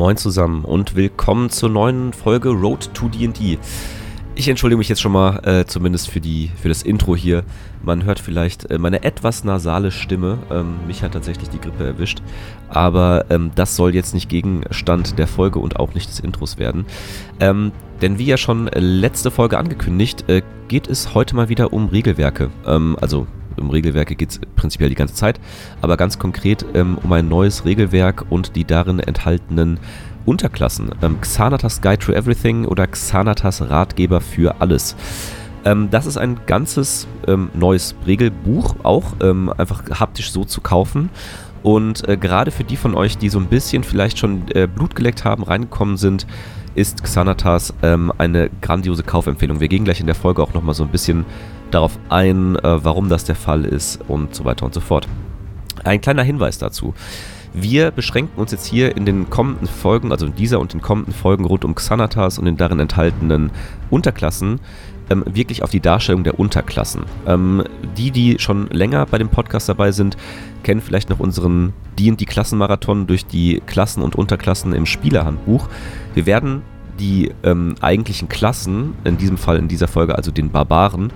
Moin zusammen und willkommen zur neuen Folge Road to D&D. Ich entschuldige mich jetzt schon mal, äh, zumindest für, die, für das Intro hier. Man hört vielleicht äh, meine etwas nasale Stimme. Ähm, mich hat tatsächlich die Grippe erwischt. Aber ähm, das soll jetzt nicht Gegenstand der Folge und auch nicht des Intros werden. Ähm, denn wie ja schon letzte Folge angekündigt, äh, geht es heute mal wieder um Regelwerke. Ähm, also um Regelwerke geht es prinzipiell die ganze Zeit, aber ganz konkret ähm, um ein neues Regelwerk und die darin enthaltenen Unterklassen. Ähm, Xanatas Guide to Everything oder Xanatas Ratgeber für alles. Ähm, das ist ein ganzes ähm, neues Regelbuch, auch ähm, einfach haptisch so zu kaufen. Und äh, gerade für die von euch, die so ein bisschen vielleicht schon äh, Blut geleckt haben, reingekommen sind, ist Xanatas ähm, eine grandiose Kaufempfehlung. Wir gehen gleich in der Folge auch nochmal so ein bisschen darauf ein, äh, warum das der Fall ist und so weiter und so fort. Ein kleiner Hinweis dazu. Wir beschränken uns jetzt hier in den kommenden Folgen, also in dieser und den kommenden Folgen rund um Xanatas und den darin enthaltenen Unterklassen, ähm, wirklich auf die Darstellung der Unterklassen. Ähm, die, die schon länger bei dem Podcast dabei sind, kennen vielleicht noch unseren D&D-Klassenmarathon durch die Klassen und Unterklassen im Spielerhandbuch. Wir werden die ähm, eigentlichen Klassen, in diesem Fall in dieser Folge also den Barbaren,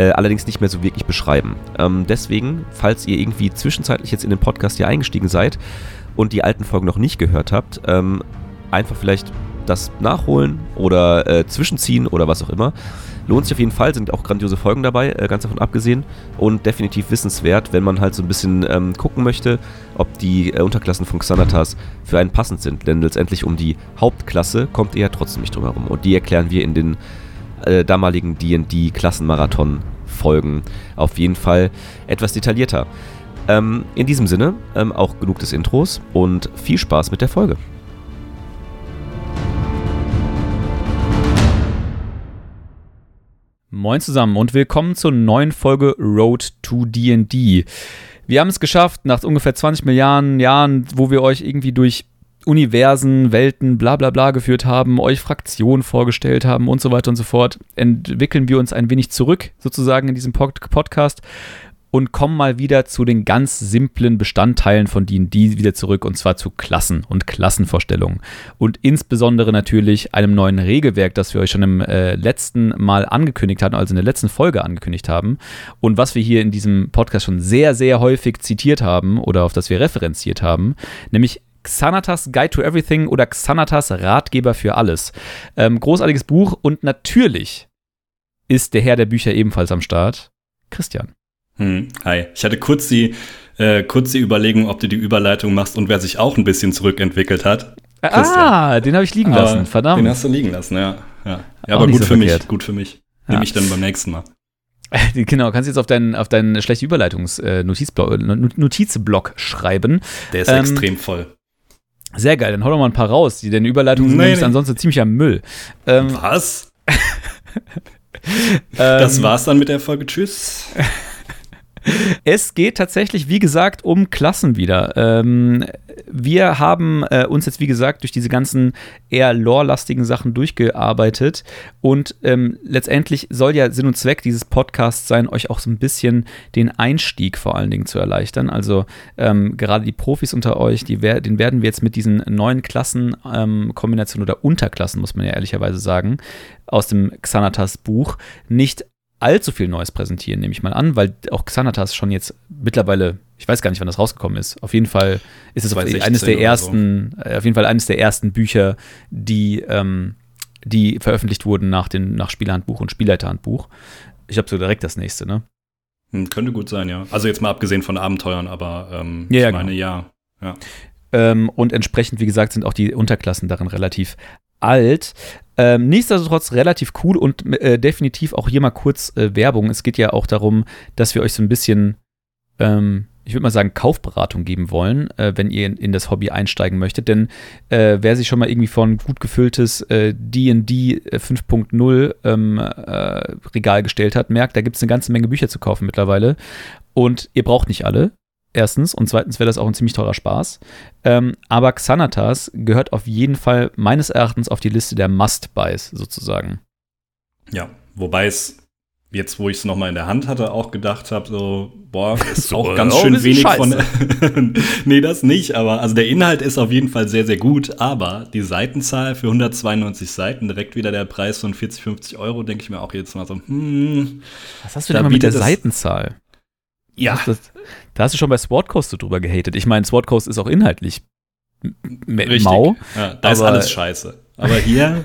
äh, allerdings nicht mehr so wirklich beschreiben. Ähm, deswegen, falls ihr irgendwie zwischenzeitlich jetzt in den Podcast hier eingestiegen seid und die alten Folgen noch nicht gehört habt, ähm, einfach vielleicht das nachholen oder äh, zwischenziehen oder was auch immer. Lohnt sich auf jeden Fall, sind auch grandiose Folgen dabei, äh, ganz davon abgesehen. Und definitiv wissenswert, wenn man halt so ein bisschen ähm, gucken möchte, ob die äh, Unterklassen von Xanatas für einen passend sind. Denn letztendlich um die Hauptklasse kommt ihr ja trotzdem nicht drum herum. Und die erklären wir in den äh, damaligen D&D-Klassenmarathon-Folgen auf jeden Fall etwas detaillierter. Ähm, in diesem Sinne, ähm, auch genug des Intros und viel Spaß mit der Folge. Moin zusammen und willkommen zur neuen Folge Road to D&D. Wir haben es geschafft, nach ungefähr 20 Milliarden Jahren, wo wir euch irgendwie durch Universen, Welten, bla bla bla geführt haben, euch Fraktionen vorgestellt haben und so weiter und so fort, entwickeln wir uns ein wenig zurück, sozusagen in diesem Pod Podcast und kommen mal wieder zu den ganz simplen Bestandteilen von D&D wieder zurück und zwar zu Klassen und Klassenvorstellungen. Und insbesondere natürlich einem neuen Regelwerk, das wir euch schon im äh, letzten Mal angekündigt hatten, also in der letzten Folge angekündigt haben und was wir hier in diesem Podcast schon sehr, sehr häufig zitiert haben oder auf das wir referenziert haben, nämlich Xanatas Guide to Everything oder Xanatas Ratgeber für alles. Ähm, großartiges Buch und natürlich ist der Herr der Bücher ebenfalls am Start. Christian. Hm, hi. Ich hatte kurz die, äh, kurz die Überlegung, ob du die Überleitung machst und wer sich auch ein bisschen zurückentwickelt hat. Christian. Ah, den habe ich liegen lassen, verdammt. Den hast du liegen lassen, ja. Ja, ja aber gut so für verkehrt. mich, gut für mich. Ja. Nehme ich dann beim nächsten Mal. Genau, kannst jetzt auf deinen, auf deinen schlechten Überleitungs-Notizblock äh, schreiben. Der ist ähm, extrem voll. Sehr geil, dann hau doch mal ein paar raus. Die, deine Überleitungen nee, sind nee. ansonsten ziemlicher Müll. Ähm, Was? das war's dann mit der Folge. Tschüss. Es geht tatsächlich, wie gesagt, um Klassen wieder. Ähm, wir haben äh, uns jetzt, wie gesagt, durch diese ganzen eher lore-lastigen Sachen durchgearbeitet und ähm, letztendlich soll ja Sinn und Zweck dieses Podcasts sein, euch auch so ein bisschen den Einstieg vor allen Dingen zu erleichtern. Also ähm, gerade die Profis unter euch, die wer den werden wir jetzt mit diesen neuen Klassenkombinationen ähm, oder Unterklassen, muss man ja ehrlicherweise sagen, aus dem Xanatas Buch nicht allzu viel Neues präsentieren, nehme ich mal an, weil auch Xanatas schon jetzt mittlerweile, ich weiß gar nicht, wann das rausgekommen ist. Auf jeden Fall ist es eines der ersten, so. Äh, auf jeden Fall eines der ersten Bücher, die, ähm, die veröffentlicht wurden nach dem nach Spielerhandbuch und Spielleiterhandbuch. Ich habe so direkt das nächste, ne? Hm, könnte gut sein, ja. Also jetzt mal abgesehen von Abenteuern, aber ähm, ja, ich meine, genau. ja. ja. Ähm, und entsprechend, wie gesagt, sind auch die Unterklassen darin relativ alt. Ähm, nichtsdestotrotz relativ cool und äh, definitiv auch hier mal kurz äh, Werbung. Es geht ja auch darum, dass wir euch so ein bisschen, ähm, ich würde mal sagen, Kaufberatung geben wollen, äh, wenn ihr in, in, das Hobby einsteigen möchtet. Denn äh, wer sich schon mal irgendwie von gut gefülltes DD 5.0 ähm, äh, Regal gestellt hat, merkt, da gibt es eine ganze Menge Bücher zu kaufen mittlerweile. Und ihr braucht nicht alle. Erstens und zweitens wäre das auch ein ziemlich teurer Spaß. Ähm, aber Xanatas gehört auf jeden Fall meines Erachtens auf die Liste der Must-Buys sozusagen. Ja, wobei es jetzt, wo ich es nochmal in der Hand hatte, auch gedacht habe, so, boah, ist So, auch ganz oh, schön wenig von. nee, das nicht, aber also der Inhalt ist auf jeden Fall sehr, sehr gut, aber die Seitenzahl für 192 Seiten, direkt wieder der Preis von 40, 50 Euro, denke ich mir auch jetzt mal so, hm. Was hast du Da denn immer mit der Seitenzahl? Ja, Das, da hast du schon bei Sword Coast so drüber gehatet. Ich meine, Sword Coast ist auch inhaltlich richtig. mau. Ja, da ist alles scheiße. Aber hier,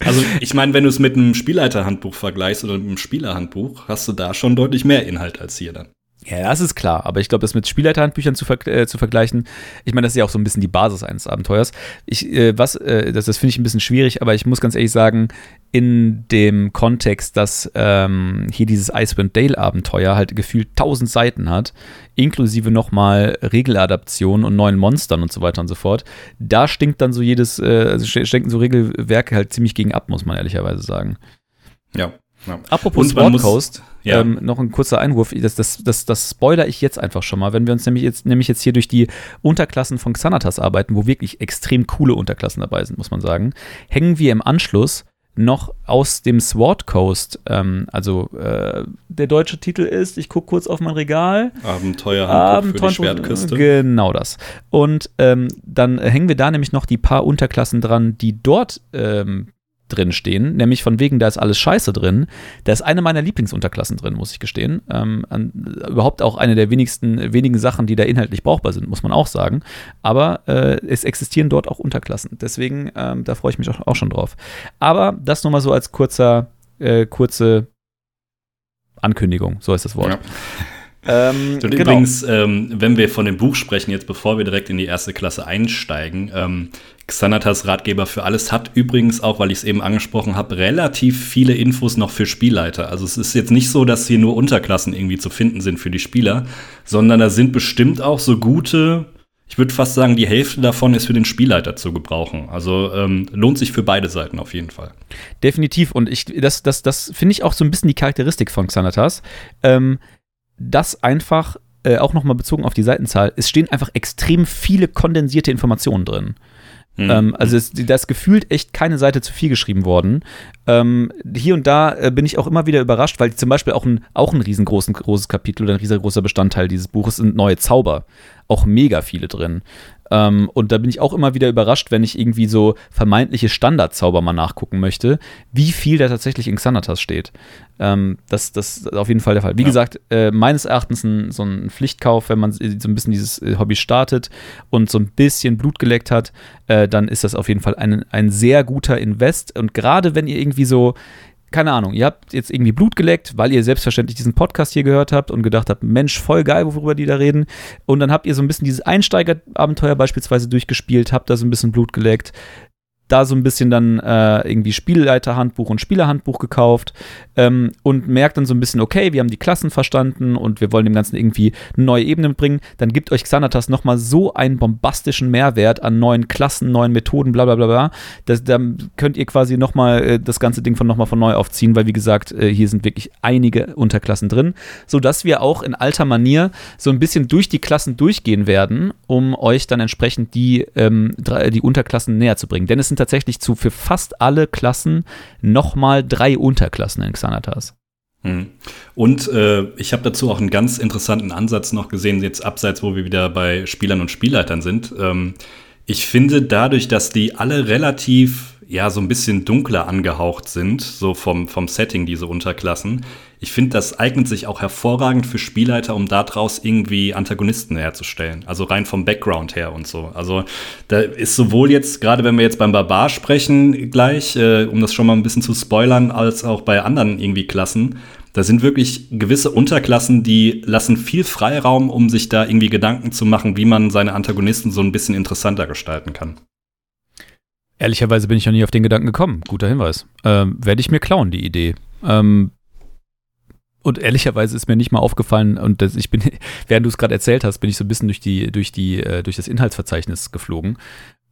also ich meine, wenn du es mit einem Spielleiterhandbuch vergleichst oder mit einem Spielerhandbuch, hast du da schon deutlich mehr Inhalt als hier dann. Ja, das ist klar. Aber ich glaube, das mit Spielleiterhandbüchern zu, ver äh, zu vergleichen, ich meine, das ist ja auch so ein bisschen die Basis eines Abenteuers. Ich, äh, was, äh, das, das finde ich ein bisschen schwierig, aber ich muss ganz ehrlich sagen, in dem Kontext, dass ähm, hier dieses Icewind Dale Abenteuer halt gefühlt 1000 Seiten hat, inklusive nochmal Regeladaptionen und neuen Monstern und so weiter und so fort, da stinkt dann so jedes, äh, also st- stinken so Regelwerke halt ziemlich gegen ab, muss man ehrlicherweise sagen. Ja. Ja. Apropos Coast, ja. ähm, noch ein kurzer Einwurf, das, das, das, das spoiler ich jetzt einfach schon mal, wenn wir uns nämlich jetzt, nämlich jetzt hier durch die Unterklassen von Xanatas arbeiten, wo wirklich extrem coole Unterklassen dabei sind, muss man sagen, hängen wir im Anschluss noch aus dem Sword Coast, ähm, also äh, der deutsche Titel ist, ich gucke kurz auf mein Regal, Abenteuerhandbuch für die Schwertküste. Genau das. Und ähm, dann hängen wir da nämlich noch die paar Unterklassen dran, die dort ähm, drin stehen, nämlich von wegen, da ist alles Scheiße drin. Da ist eine meiner Lieblingsunterklassen drin, muss ich gestehen. Ähm, an, überhaupt auch eine der wenigsten, wenigen Sachen, die da inhaltlich brauchbar sind, muss man auch sagen. Aber äh, es existieren dort auch Unterklassen. Deswegen, ähm, da freue ich mich auch, auch schon drauf. Aber das nur mal so als kurzer, äh, kurze Ankündigung, so ist das Wort. Ja. Ähm, Und übrigens, ähm, wenn wir von dem Buch sprechen, jetzt bevor wir direkt in die erste Klasse einsteigen, ähm, Xanatas Ratgeber für alles hat übrigens auch, weil ich es eben angesprochen habe, relativ viele Infos noch für Spielleiter. Also es ist jetzt nicht so, dass hier nur Unterklassen irgendwie zu finden sind für die Spieler, sondern da sind bestimmt auch so gute, ich würde fast sagen, die Hälfte davon ist für den Spielleiter zu gebrauchen. Also ähm, lohnt sich für beide Seiten auf jeden Fall. Definitiv. Und ich, das, das, das finde ich auch so ein bisschen die Charakteristik von Xanatas. Ähm, dass einfach, äh, auch nochmal bezogen auf die Seitenzahl, es stehen einfach extrem viele kondensierte Informationen drin. Hm. Ähm, also ist gefühlt echt keine Seite zu viel geschrieben worden. Ähm, hier und da äh, bin ich auch immer wieder überrascht, weil zum Beispiel auch ein, auch ein riesengroßen, großes Kapitel oder ein riesengroßer Bestandteil dieses Buches sind neue Zauber. Auch mega viele drin. Ähm, und da bin ich auch immer wieder überrascht, wenn ich irgendwie so vermeintliche Standardzauber mal nachgucken möchte, wie viel da tatsächlich in Xanatas steht. Ähm, das, das ist auf jeden Fall der Fall. Wie Ja. gesagt, äh, meines Erachtens ein, so ein Pflichtkauf, wenn man so ein bisschen dieses äh, Hobby startet und so ein bisschen Blut geleckt hat, äh, dann ist das auf jeden Fall ein, ein sehr guter Invest. Und gerade wenn ihr irgendwie so, keine Ahnung, ihr habt jetzt irgendwie Blut geleckt, weil ihr selbstverständlich diesen Podcast hier gehört habt und gedacht habt, Mensch, voll geil, worüber die da reden. Und dann habt ihr so ein bisschen dieses Einsteigerabenteuer beispielsweise durchgespielt, habt da so ein bisschen Blut geleckt, da so ein bisschen dann äh, irgendwie Spielleiterhandbuch und Spielerhandbuch gekauft ähm, und merkt dann so ein bisschen, okay, wir haben die Klassen verstanden und wir wollen dem Ganzen irgendwie eine neue Ebene bringen, dann gibt euch Xanatas nochmal so einen bombastischen Mehrwert an neuen Klassen, neuen Methoden, bla bla bla bla. Das, da könnt ihr quasi nochmal äh, das ganze Ding von nochmal von neu aufziehen, weil wie gesagt, äh, hier sind wirklich einige Unterklassen drin, sodass wir auch in alter Manier so ein bisschen durch die Klassen durchgehen werden, um euch dann entsprechend die, ähm, die Unterklassen näher zu bringen. Denn es sind tatsächlich zu für fast alle Klassen nochmal drei Unterklassen in Xanatas. Hm. Und äh, ich habe dazu auch einen ganz interessanten Ansatz noch gesehen, jetzt abseits, wo wir wieder bei Spielern und Spielleitern sind. Ähm, ich finde dadurch, dass die alle relativ, ja, so ein bisschen dunkler angehaucht sind, so vom, vom Setting, diese Unterklassen, ich finde, das eignet sich auch hervorragend für Spielleiter, um daraus irgendwie Antagonisten herzustellen. Also rein vom Background her und so. Also da ist sowohl jetzt, gerade wenn wir jetzt beim Barbar sprechen gleich, äh, um das schon mal ein bisschen zu spoilern, als auch bei anderen irgendwie Klassen, da sind wirklich gewisse Unterklassen, die lassen viel Freiraum, um sich da irgendwie Gedanken zu machen, wie man seine Antagonisten so ein bisschen interessanter gestalten kann. Ehrlicherweise bin ich noch nie auf den Gedanken gekommen. Guter Hinweis. Ähm, Werde ich mir klauen, die Idee. Ähm, und ehrlicherweise ist mir nicht mal aufgefallen, und das, ich bin, während du es gerade erzählt hast, bin ich so ein bisschen durch die, durch die, äh, durch das Inhaltsverzeichnis geflogen.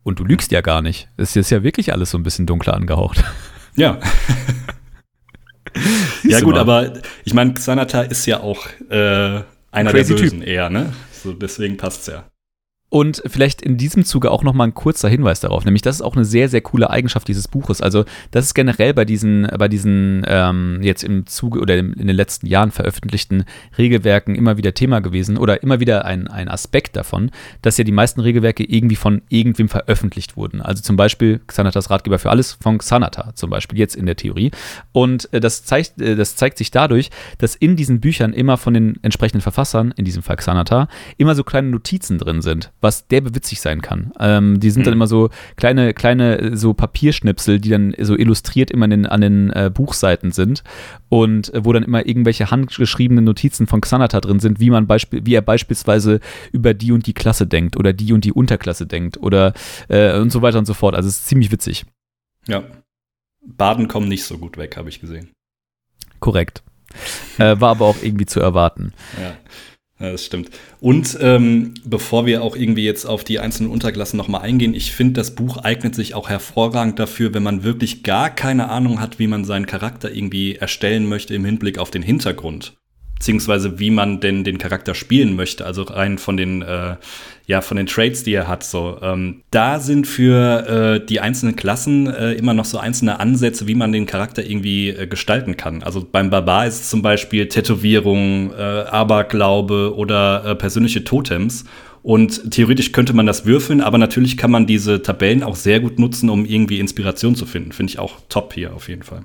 Und du lügst ja gar nicht. Es ist ja wirklich alles so ein bisschen dunkler angehaucht. Ja. Ja gut, mal. aber ich meine, Xanatar ist ja auch äh, einer Crazy der Bösen eher, ne? So, deswegen passt's ja. Und vielleicht in diesem Zuge auch nochmal ein kurzer Hinweis darauf, nämlich das ist auch eine sehr, sehr coole Eigenschaft dieses Buches. Also das ist generell bei diesen, bei diesen ähm, jetzt im Zuge oder in den letzten Jahren veröffentlichten Regelwerken immer wieder Thema gewesen oder immer wieder ein, ein Aspekt davon, dass ja die meisten Regelwerke irgendwie von irgendwem veröffentlicht wurden. Also zum Beispiel Xanatas Ratgeber für alles von Xanata zum Beispiel jetzt in der Theorie. Und äh, das, zeigt, äh, das zeigt sich dadurch, dass in diesen Büchern immer von den entsprechenden Verfassern, in diesem Fall Xanata, immer so kleine Notizen drin sind was derbe witzig sein kann. Ähm, die sind mhm. dann immer so kleine, kleine so Papierschnipsel, die dann so illustriert immer den, an den äh, Buchseiten sind und äh, wo dann immer irgendwelche handgeschriebenen Notizen von Xanata drin sind, wie man Beispiel, wie er beispielsweise über die und die Klasse denkt oder die und die Unterklasse denkt oder äh, und so weiter und so fort. Also es ist ziemlich witzig. Ja. Baden kommen nicht so gut weg, habe ich gesehen. Korrekt. Äh, war aber auch irgendwie zu erwarten. Ja. Ja, das stimmt. Und ähm, bevor wir auch irgendwie jetzt auf die einzelnen Unterklassen nochmal eingehen, ich finde, das Buch eignet sich auch hervorragend dafür, wenn man wirklich gar keine Ahnung hat, wie man seinen Charakter irgendwie erstellen möchte im Hinblick auf den Hintergrund beziehungsweise wie man denn den Charakter spielen möchte, also rein von den, äh, ja, von den Traits, die er hat. So, ähm, da sind für äh, die einzelnen Klassen äh, immer noch so einzelne Ansätze, wie man den Charakter irgendwie äh, gestalten kann. Also beim Barbar ist es zum Beispiel Tätowierung, äh, Aberglaube oder äh, persönliche Totems. Und theoretisch könnte man das würfeln, aber natürlich kann man diese Tabellen auch sehr gut nutzen, um irgendwie Inspiration zu finden. Finde ich auch top hier auf jeden Fall.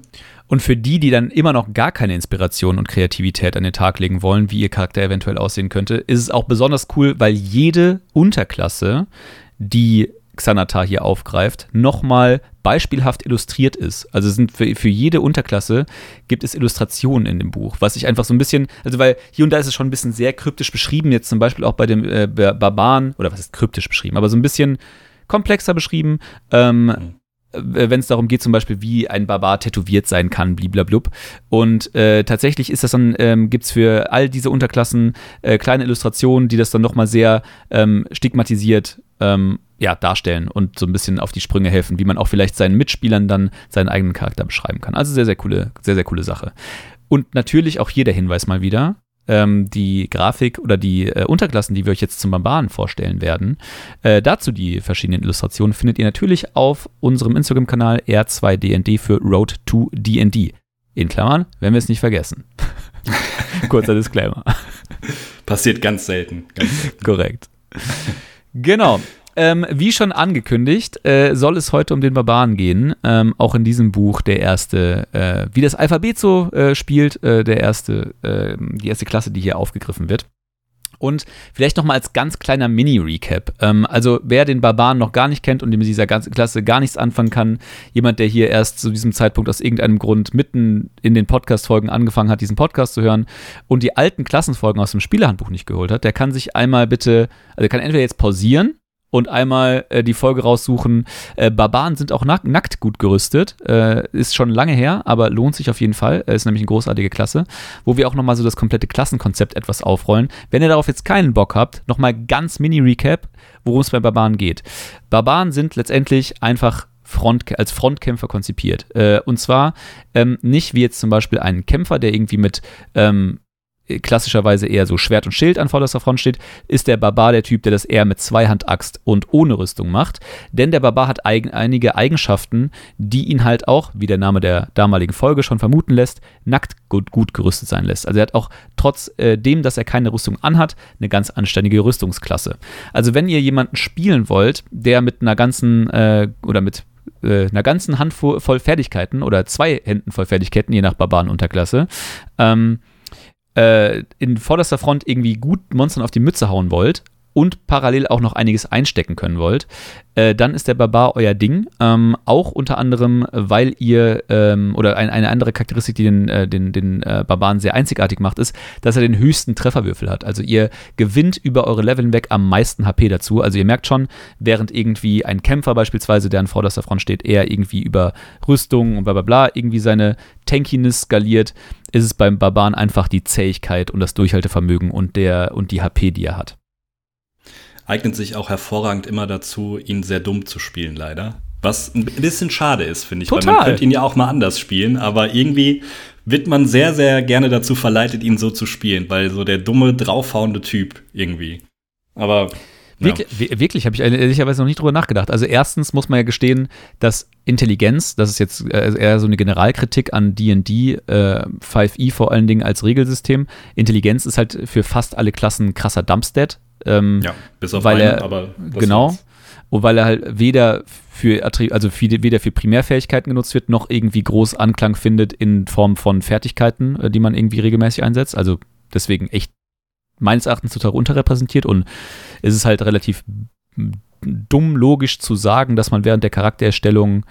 Und für die, die dann immer noch gar keine Inspiration und Kreativität an den Tag legen wollen, wie ihr Charakter eventuell aussehen könnte, ist es auch besonders cool, weil jede Unterklasse, die Xanatar hier aufgreift, nochmal beispielhaft illustriert ist. Also sind für, für jede Unterklasse gibt es Illustrationen in dem Buch, was ich einfach so ein bisschen, also weil hier und da ist es schon ein bisschen sehr kryptisch beschrieben, jetzt zum Beispiel auch bei dem äh, Barbaren, oder was ist kryptisch beschrieben, aber so ein bisschen komplexer beschrieben. Ähm, mhm wenn es darum geht, zum Beispiel, wie ein Barbar tätowiert sein kann, bliblablub. Und äh, tatsächlich ist das dann, ähm, gibt es für all diese Unterklassen äh, kleine Illustrationen, die das dann nochmal sehr ähm, stigmatisiert ähm, ja, darstellen und so ein bisschen auf die Sprünge helfen, wie man auch vielleicht seinen Mitspielern dann seinen eigenen Charakter beschreiben kann. Also sehr, sehr coole, sehr, sehr coole Sache. Und natürlich auch hier der Hinweis mal wieder, ähm, die Grafik oder die äh, Unterklassen, die wir euch jetzt zum Barbaren vorstellen werden. Äh, dazu die verschiedenen Illustrationen findet ihr natürlich auf unserem Instagram-Kanal R2DND für Road to DND. In Klammern, wenn wir es nicht vergessen. Kurzer Disclaimer. Passiert ganz selten. Ganz selten. Korrekt. Genau. Ähm, wie schon angekündigt, äh, soll es heute um den Barbaren gehen. Ähm, auch in diesem Buch der erste, äh, wie das Alphabet so äh, spielt, äh, der erste, ähm, die erste Klasse, die hier aufgegriffen wird. Und vielleicht nochmal als ganz kleiner Mini-Recap. Ähm, also, wer den Barbaren noch gar nicht kennt und mit dieser ganzen Klasse gar nichts anfangen kann, jemand, der hier erst zu diesem Zeitpunkt aus irgendeinem Grund mitten in den Podcast-Folgen angefangen hat, diesen Podcast zu hören und die alten Klassenfolgen aus dem Spielerhandbuch nicht geholt hat, der kann sich einmal bitte, also kann entweder jetzt pausieren und einmal äh, die Folge raussuchen. Äh, Barbaren sind auch nack nackt gut gerüstet. Äh, ist schon lange her, aber lohnt sich auf jeden Fall. Äh, ist nämlich eine großartige Klasse, wo wir auch nochmal so das komplette Klassenkonzept etwas aufrollen. Wenn ihr darauf jetzt keinen Bock habt, nochmal ganz Mini-Recap, worum es bei Barbaren geht. Barbaren sind letztendlich einfach Front, als Frontkämpfer konzipiert. Äh, und zwar ähm, nicht wie jetzt zum Beispiel ein Kämpfer, der irgendwie mit ähm, klassischerweise eher so Schwert und Schild an vorderster Front steht, ist der Barbar der Typ, der das eher mit Zweihandaxt und ohne Rüstung macht. Denn der Barbar hat eigen, einige Eigenschaften, die ihn halt auch, wie der Name der damaligen Folge schon vermuten lässt, nackt gut, gut gerüstet sein lässt. Also er hat auch trotz äh, dem, dass er keine Rüstung anhat, eine ganz anständige Rüstungsklasse. Also wenn ihr jemanden spielen wollt, der mit einer ganzen äh, oder mit äh, einer ganzen Handvoll Fertigkeiten oder zwei Händen voll Fertigkeiten, je nach Barbarenunterklasse, ähm, äh, in vorderster Front irgendwie gut Monstern auf die Mütze hauen wollt und parallel auch noch einiges einstecken können wollt, äh, dann ist der Barbar euer Ding. Ähm, auch unter anderem, weil ihr, ähm, oder ein, eine andere Charakteristik, die den, äh, den, den äh, Barbaren sehr einzigartig macht, ist, dass er den höchsten Trefferwürfel hat. Also ihr gewinnt über eure Level hinweg am meisten HP dazu. Also ihr merkt schon, während irgendwie ein Kämpfer beispielsweise, der an vorderster Front steht, eher irgendwie über Rüstung und bla bla bla irgendwie seine Tankiness skaliert, ist es beim Barbaren einfach die Zähigkeit und das Durchhaltevermögen und, der, und die HP, die er hat. Eignet sich auch hervorragend immer dazu, ihn sehr dumm zu spielen, leider. Was ein bisschen schade ist, finde ich. Total. Weil man könnte ihn ja auch mal anders spielen, aber irgendwie wird man sehr, sehr gerne dazu verleitet, ihn so zu spielen, weil so der dumme, draufhauende Typ irgendwie. Aber Wirklich, ja. wirklich habe ich ehrlicherweise noch nicht drüber nachgedacht. Also erstens muss man ja gestehen, dass Intelligenz, das ist jetzt äh, eher so eine Generalkritik an D&D, äh, 5e vor allen Dingen als Regelsystem. Intelligenz ist halt für fast alle Klassen krasser Dumpstat. Ähm, ja, bis auf weil einen, er, aber genau. War's. Und weil er halt weder für, also für, weder für Primärfähigkeiten genutzt wird, noch irgendwie groß Anklang findet in Form von Fertigkeiten, äh, die man irgendwie regelmäßig einsetzt. Also deswegen echt meines Erachtens total unterrepräsentiert und es ist halt relativ dumm logisch zu sagen, dass man während der Charaktererstellung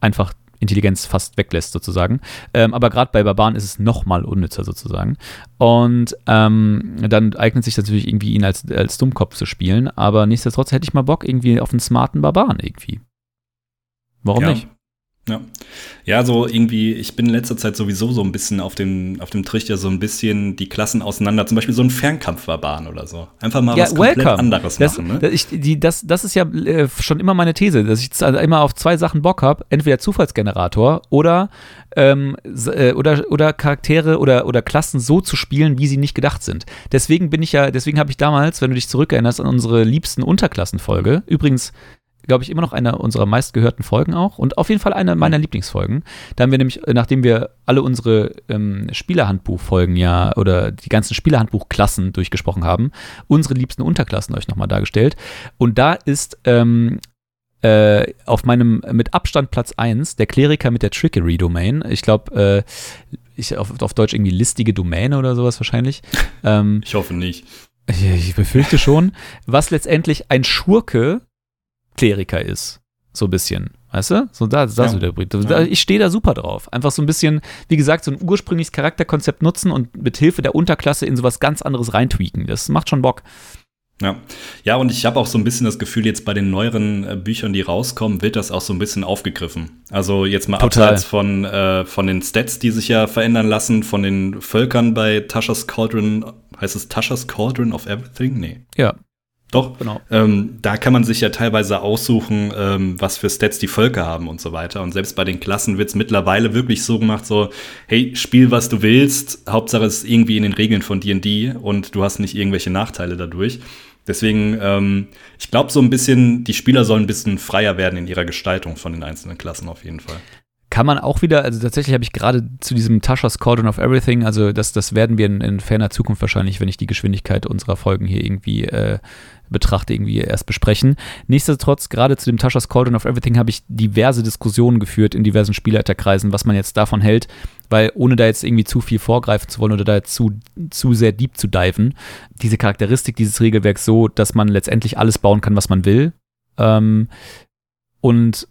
einfach Intelligenz fast weglässt, sozusagen. Ähm, aber gerade bei Barbaren ist es nochmal unnützer, sozusagen. Und ähm, dann eignet sich natürlich irgendwie, ihn als, als Dummkopf zu spielen. Aber nichtsdestotrotz hätte ich mal Bock irgendwie auf einen smarten Barbaren irgendwie. Warum ja. nicht? Ja. Ja, so irgendwie, ich bin in letzter Zeit sowieso so ein bisschen auf dem, auf dem Trichter, so ein bisschen die Klassen auseinander, zum Beispiel so ein Fernkampfbarbaren oder so. Einfach mal ja, was komplett welcome. anderes das, machen. Ne? Das, ich, die, das, das ist ja äh, schon immer meine These, dass ich also immer auf zwei Sachen Bock habe. Entweder Zufallsgenerator oder, ähm, äh, oder, oder Charaktere oder, oder Klassen so zu spielen, wie sie nicht gedacht sind. Deswegen bin ich ja, deswegen habe ich damals, wenn du dich zurückerinnerst an unsere liebsten Unterklassenfolge, übrigens glaube ich, immer noch eine unserer meistgehörten Folgen auch und auf jeden Fall eine meiner Lieblingsfolgen. Da haben wir nämlich, nachdem wir alle unsere ähm, Spielerhandbuchfolgen ja oder die ganzen Spielerhandbuchklassen durchgesprochen haben, unsere liebsten Unterklassen euch nochmal dargestellt. Und da ist ähm, äh, auf meinem mit Abstand Platz 1 der Kleriker mit der Trickery-Domain. Ich glaube, äh, ich, auf, auf Deutsch irgendwie listige Domäne oder sowas wahrscheinlich. Ähm, ich hoffe nicht. Ich, ich befürchte schon. Was letztendlich ein Schurke Kleriker ist. So ein bisschen. Weißt du? So, da, da ja. so der ja. Ich stehe da super drauf. Einfach so ein bisschen, wie gesagt, so ein ursprüngliches Charakterkonzept nutzen und mit Hilfe der Unterklasse in sowas ganz anderes reintweaken. Das macht schon Bock. Ja, ja, und ich habe auch so ein bisschen das Gefühl, jetzt bei den neueren äh, Büchern, die rauskommen, wird das auch so ein bisschen aufgegriffen. Also jetzt mal Total. abseits von, äh, von den Stats, die sich ja verändern lassen, von den Völkern bei Tasha's Cauldron, heißt es Tasha's Cauldron of Everything? Nee. Ja, doch, genau. Ähm, da kann man sich ja teilweise aussuchen, ähm, was für Stats die Völker haben und so weiter. Und selbst bei den Klassen wird es mittlerweile wirklich so gemacht, so, hey, spiel, was du willst. Hauptsache es ist irgendwie in den Regeln von D&D und du hast nicht irgendwelche Nachteile dadurch. Deswegen, ähm, ich glaube so ein bisschen, die Spieler sollen ein bisschen freier werden in ihrer Gestaltung von den einzelnen Klassen auf jeden Fall kann man auch wieder, also tatsächlich habe ich gerade zu diesem Tasha's Cauldron of Everything, also das, das werden wir in, in ferner Zukunft wahrscheinlich, wenn ich die Geschwindigkeit unserer Folgen hier irgendwie äh, betrachte, irgendwie erst besprechen. Nichtsdestotrotz, gerade zu dem Tasha's Cauldron of Everything habe ich diverse Diskussionen geführt in diversen Spielleiterkreisen, was man jetzt davon hält, weil ohne da jetzt irgendwie zu viel vorgreifen zu wollen oder da zu, zu sehr deep zu diven, diese Charakteristik dieses Regelwerks so, dass man letztendlich alles bauen kann, was man will. Ähm, und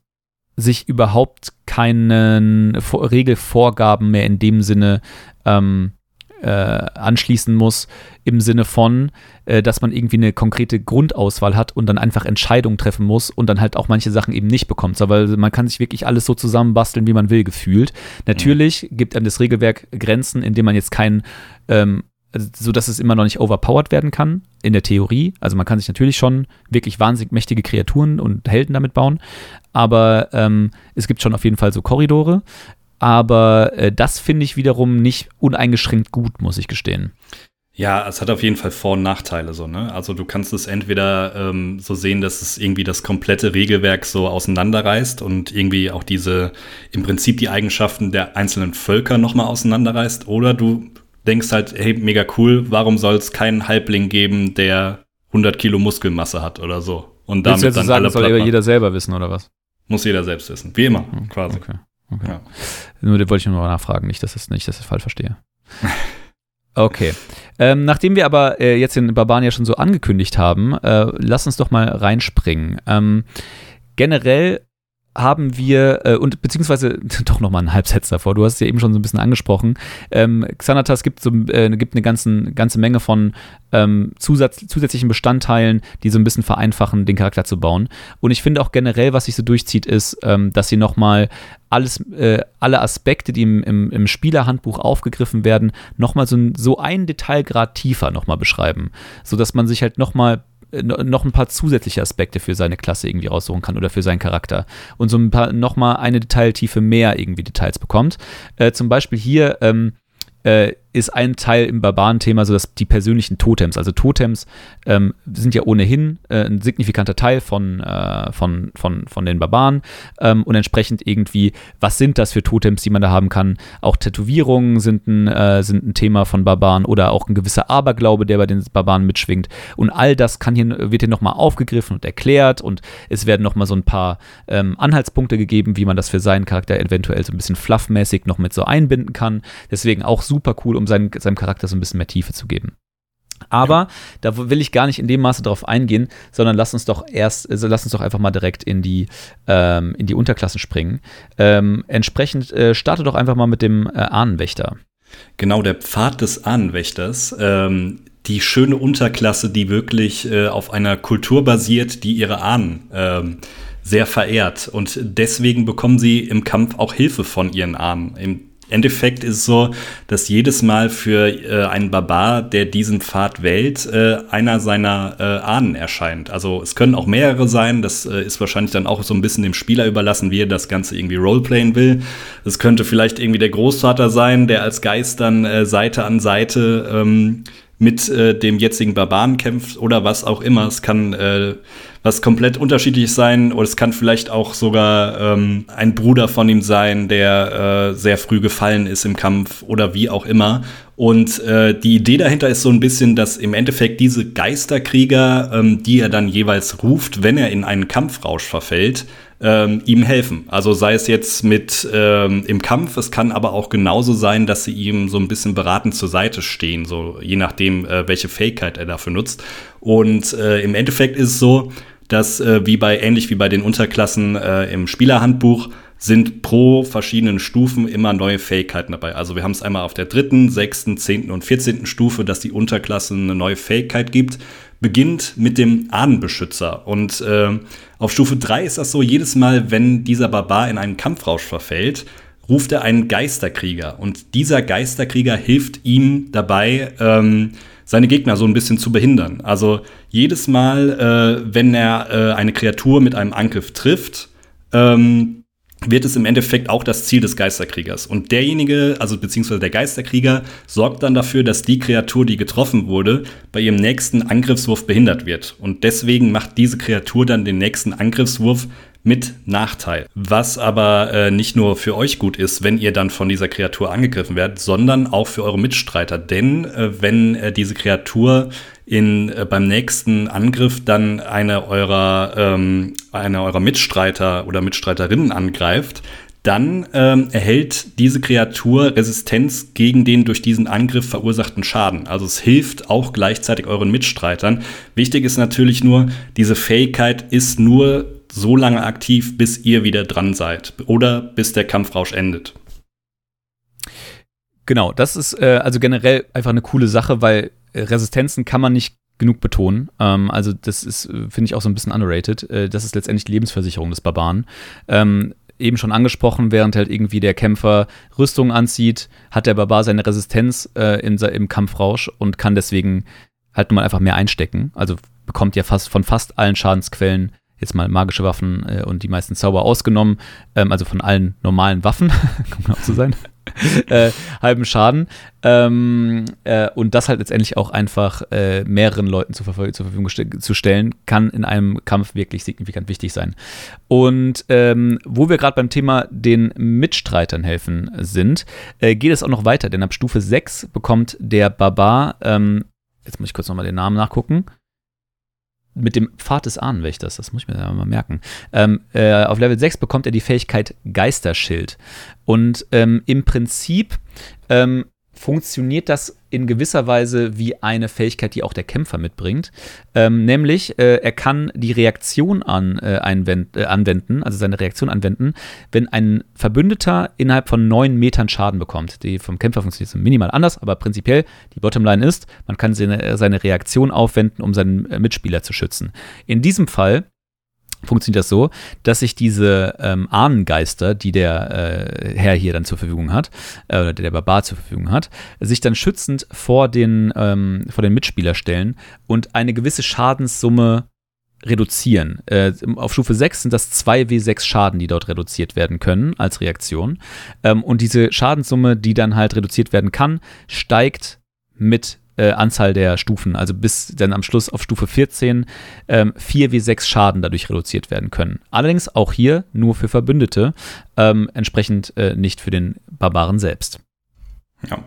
sich überhaupt keinen Regelvorgaben mehr in dem Sinne ähm, äh, anschließen muss, im Sinne von, äh, dass man irgendwie eine konkrete Grundauswahl hat und dann einfach Entscheidungen treffen muss und dann halt auch manche Sachen eben nicht bekommt. So, weil man kann sich wirklich alles so zusammenbasteln, wie man will, gefühlt. Natürlich mhm. gibt einem das Regelwerk Grenzen, indem man jetzt keinen ähm, also, so dass es immer noch nicht overpowered werden kann, in der Theorie. Also man kann sich natürlich schon wirklich wahnsinnig mächtige Kreaturen und Helden damit bauen, aber ähm, es gibt schon auf jeden Fall so Korridore. Aber äh, das finde ich wiederum nicht uneingeschränkt gut, muss ich gestehen. Ja, es hat auf jeden Fall Vor- und Nachteile so, ne? Also du kannst es entweder ähm, so sehen, dass es irgendwie das komplette Regelwerk so auseinanderreißt und irgendwie auch diese, im Prinzip die Eigenschaften der einzelnen Völker nochmal auseinanderreißt, oder du denkst halt, hey, mega cool, warum soll es keinen Halbling geben, der 100 Kilo Muskelmasse hat oder so? Und damit Willst du dann sagen, alle soll jeder selber wissen, oder was? Muss jeder selbst wissen. Wie immer, hm, quasi. Okay. Okay. Ja. Nur wollte ich nur mal nachfragen, nicht, dass, es, nicht, dass ich das falsch verstehe. Okay. Ähm, nachdem wir aber äh, jetzt den Barbaren ja schon so angekündigt haben, äh, lass uns doch mal reinspringen. Ähm, generell haben wir, äh, und beziehungsweise doch nochmal einen Halbsatz davor, du hast es ja eben schon so ein bisschen angesprochen. Ähm, Xanatas gibt, so, äh, gibt eine ganzen, ganze Menge von ähm, Zusatz, zusätzlichen Bestandteilen, die so ein bisschen vereinfachen, den Charakter zu bauen. Und ich finde auch generell, was sich so durchzieht, ist, ähm, dass sie nochmal alles, äh, alle Aspekte, die im, im, im Spielerhandbuch aufgegriffen werden, nochmal so, so ein Detailgrad tiefer nochmal beschreiben. Sodass man sich halt nochmal noch ein paar zusätzliche Aspekte für seine Klasse irgendwie raussuchen kann oder für seinen Charakter und so ein paar nochmal eine Detailtiefe mehr irgendwie Details bekommt. Äh, zum Beispiel hier ähm, äh, ist ein Teil im Barbaren-Thema so, dass die persönlichen Totems, also Totems ähm, sind ja ohnehin äh, ein signifikanter Teil von, äh, von, von, von den Barbaren ähm, und entsprechend irgendwie, was sind das für Totems, die man da haben kann? Auch Tätowierungen sind ein, äh, sind ein Thema von Barbaren oder auch ein gewisser Aberglaube, der bei den Barbaren mitschwingt und all das kann hier, wird hier nochmal aufgegriffen und erklärt und es werden nochmal so ein paar ähm, Anhaltspunkte gegeben, wie man das für seinen Charakter eventuell so ein bisschen fluffmäßig noch mit so einbinden kann. Deswegen auch super cool, um um seinen, seinem Charakter so ein bisschen mehr Tiefe zu geben. Aber da will ich gar nicht in dem Maße drauf eingehen, sondern lass uns doch erst, also lass uns doch einfach mal direkt in die, ähm, in die Unterklassen springen. Ähm, entsprechend äh, starte doch einfach mal mit dem äh, Ahnenwächter. Genau, der Pfad des Ahnenwächters. Ähm, die schöne Unterklasse, die wirklich äh, auf einer Kultur basiert, die ihre Ahnen ähm, sehr verehrt. Und deswegen bekommen sie im Kampf auch Hilfe von ihren Ahnen. Endeffekt ist es so, dass jedes Mal für äh, einen Barbar, der diesen Pfad wählt, äh, einer seiner äh, Ahnen erscheint. Also es können auch mehrere sein. Das äh, ist wahrscheinlich dann auch so ein bisschen dem Spieler überlassen, wie er das Ganze irgendwie roleplayen will. Es könnte vielleicht irgendwie der Großvater sein, der als Geist dann äh, Seite an Seite ähm, mit äh, dem jetzigen Barbaren kämpft oder was auch immer. Es kann was komplett unterschiedlich sein oder es kann vielleicht auch sogar ähm, ein Bruder von ihm sein, der äh, sehr früh gefallen ist im Kampf oder wie auch immer. Und äh, die Idee dahinter ist so ein bisschen, dass im Endeffekt diese Geisterkrieger, ähm, die er dann jeweils ruft, wenn er in einen Kampfrausch verfällt, ähm, ihm helfen. Also sei es jetzt mit ähm, im Kampf, es kann aber auch genauso sein, dass sie ihm so ein bisschen beratend zur Seite stehen, so je nachdem, äh, welche Fähigkeit er dafür nutzt. Und äh, im Endeffekt ist es so, dass äh, wie bei ähnlich wie bei den Unterklassen äh, im Spielerhandbuch sind pro verschiedenen Stufen immer neue Fähigkeiten dabei. Also wir haben es einmal auf der dritten, sechsten, zehnten und vierzehnten Stufe, dass die Unterklasse eine neue Fähigkeit gibt. Beginnt mit dem Ahnenbeschützer. Und äh, auf Stufe 3 ist das so, jedes Mal, wenn dieser Barbar in einen Kampfrausch verfällt, ruft er einen Geisterkrieger. Und dieser Geisterkrieger hilft ihm dabei, ähm, seine Gegner so ein bisschen zu behindern. Also jedes Mal, äh, wenn er äh, eine Kreatur mit einem Angriff trifft, ähm, wird es im Endeffekt auch das Ziel des Geisterkriegers. Und derjenige, also beziehungsweise der Geisterkrieger, sorgt dann dafür, dass die Kreatur, die getroffen wurde, bei ihrem nächsten Angriffswurf behindert wird. Und deswegen macht diese Kreatur dann den nächsten Angriffswurf mit Nachteil. Was aber äh, nicht nur für euch gut ist, wenn ihr dann von dieser Kreatur angegriffen werdet, sondern auch für eure Mitstreiter. Denn äh, wenn äh, diese Kreatur in, äh, beim nächsten Angriff dann eine eurer, ähm, eine eurer Mitstreiter oder Mitstreiterinnen angreift, dann ähm, erhält diese Kreatur Resistenz gegen den durch diesen Angriff verursachten Schaden. Also es hilft auch gleichzeitig euren Mitstreitern. Wichtig ist natürlich nur, diese Fähigkeit ist nur so lange aktiv, bis ihr wieder dran seid oder bis der Kampfrausch endet. Genau, das ist äh, also generell einfach eine coole Sache, weil äh, Resistenzen kann man nicht genug betonen. Ähm, also das ist, äh, finde ich, auch so ein bisschen underrated. Äh, das ist letztendlich die Lebensversicherung des Barbaren. Ähm, eben schon angesprochen, während halt irgendwie der Kämpfer Rüstung anzieht, hat der Barbar seine Resistenz äh, in, im Kampfrausch und kann deswegen halt nun mal einfach mehr einstecken. Also bekommt ja fast von fast allen Schadensquellen jetzt mal magische Waffen äh, und die meisten Zauber ausgenommen, ähm, also von allen normalen Waffen, um genau zu sein, äh, halben Schaden. Ähm, äh, und das halt letztendlich auch einfach äh, mehreren Leuten zur, Ver zur Verfügung zu stellen, kann in einem Kampf wirklich signifikant wichtig sein. Und ähm, wo wir gerade beim Thema den Mitstreitern helfen sind, äh, geht es auch noch weiter, denn ab Stufe 6 bekommt der Barbar, ähm, jetzt muss ich kurz nochmal den Namen nachgucken, mit dem Pfad des Ahnenwächters, das muss ich mir mal merken. Ähm, äh, auf Level 6 bekommt er die Fähigkeit Geisterschild. Und ähm, im Prinzip ähm, funktioniert das in gewisser Weise wie eine Fähigkeit, die auch der Kämpfer mitbringt. Ähm, nämlich, äh, er kann die Reaktion an, äh, einwend, äh, anwenden, also seine Reaktion anwenden, wenn ein Verbündeter innerhalb von neun Metern Schaden bekommt. Die vom Kämpfer funktioniert so minimal anders, aber prinzipiell, die Bottomline ist, man kann seine, seine Reaktion aufwenden, um seinen äh, Mitspieler zu schützen. In diesem Fall funktioniert das so, dass sich diese ähm, Ahnengeister, die der äh, Herr hier dann zur Verfügung hat, äh, oder der Barbar zur Verfügung hat, sich dann schützend vor den, ähm, vor den Mitspieler stellen und eine gewisse Schadenssumme reduzieren. Äh, auf Stufe 6 sind das 2W6 Schaden, die dort reduziert werden können als Reaktion. Ähm, und diese Schadenssumme, die dann halt reduziert werden kann, steigt mit äh, Anzahl der Stufen, also bis dann am Schluss auf Stufe 14 ähm, 4W6 Schaden dadurch reduziert werden können. Allerdings auch hier nur für Verbündete, ähm, entsprechend äh, nicht für den Barbaren selbst. Ja.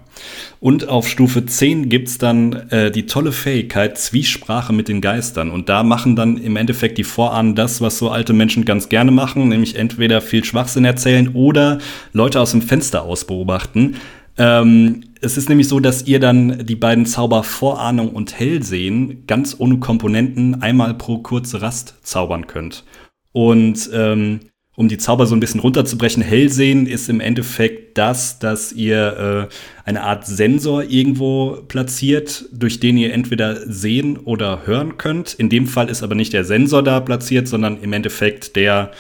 Und auf Stufe 10 gibt es dann äh, die tolle Fähigkeit Zwiesprache mit den Geistern. Und da machen dann im Endeffekt die Vorahnen das, was so alte Menschen ganz gerne machen, nämlich entweder viel Schwachsinn erzählen oder Leute aus dem Fenster ausbeobachten. Ähm, es ist nämlich so, dass ihr dann die beiden Zauber Vorahnung und Hellsehen ganz ohne Komponenten einmal pro kurze Rast zaubern könnt. Und ähm, um die Zauber so ein bisschen runterzubrechen, Hellsehen ist im Endeffekt das, dass ihr äh, eine Art Sensor irgendwo platziert, durch den ihr entweder sehen oder hören könnt. In dem Fall ist aber nicht der Sensor da platziert, sondern im Endeffekt der,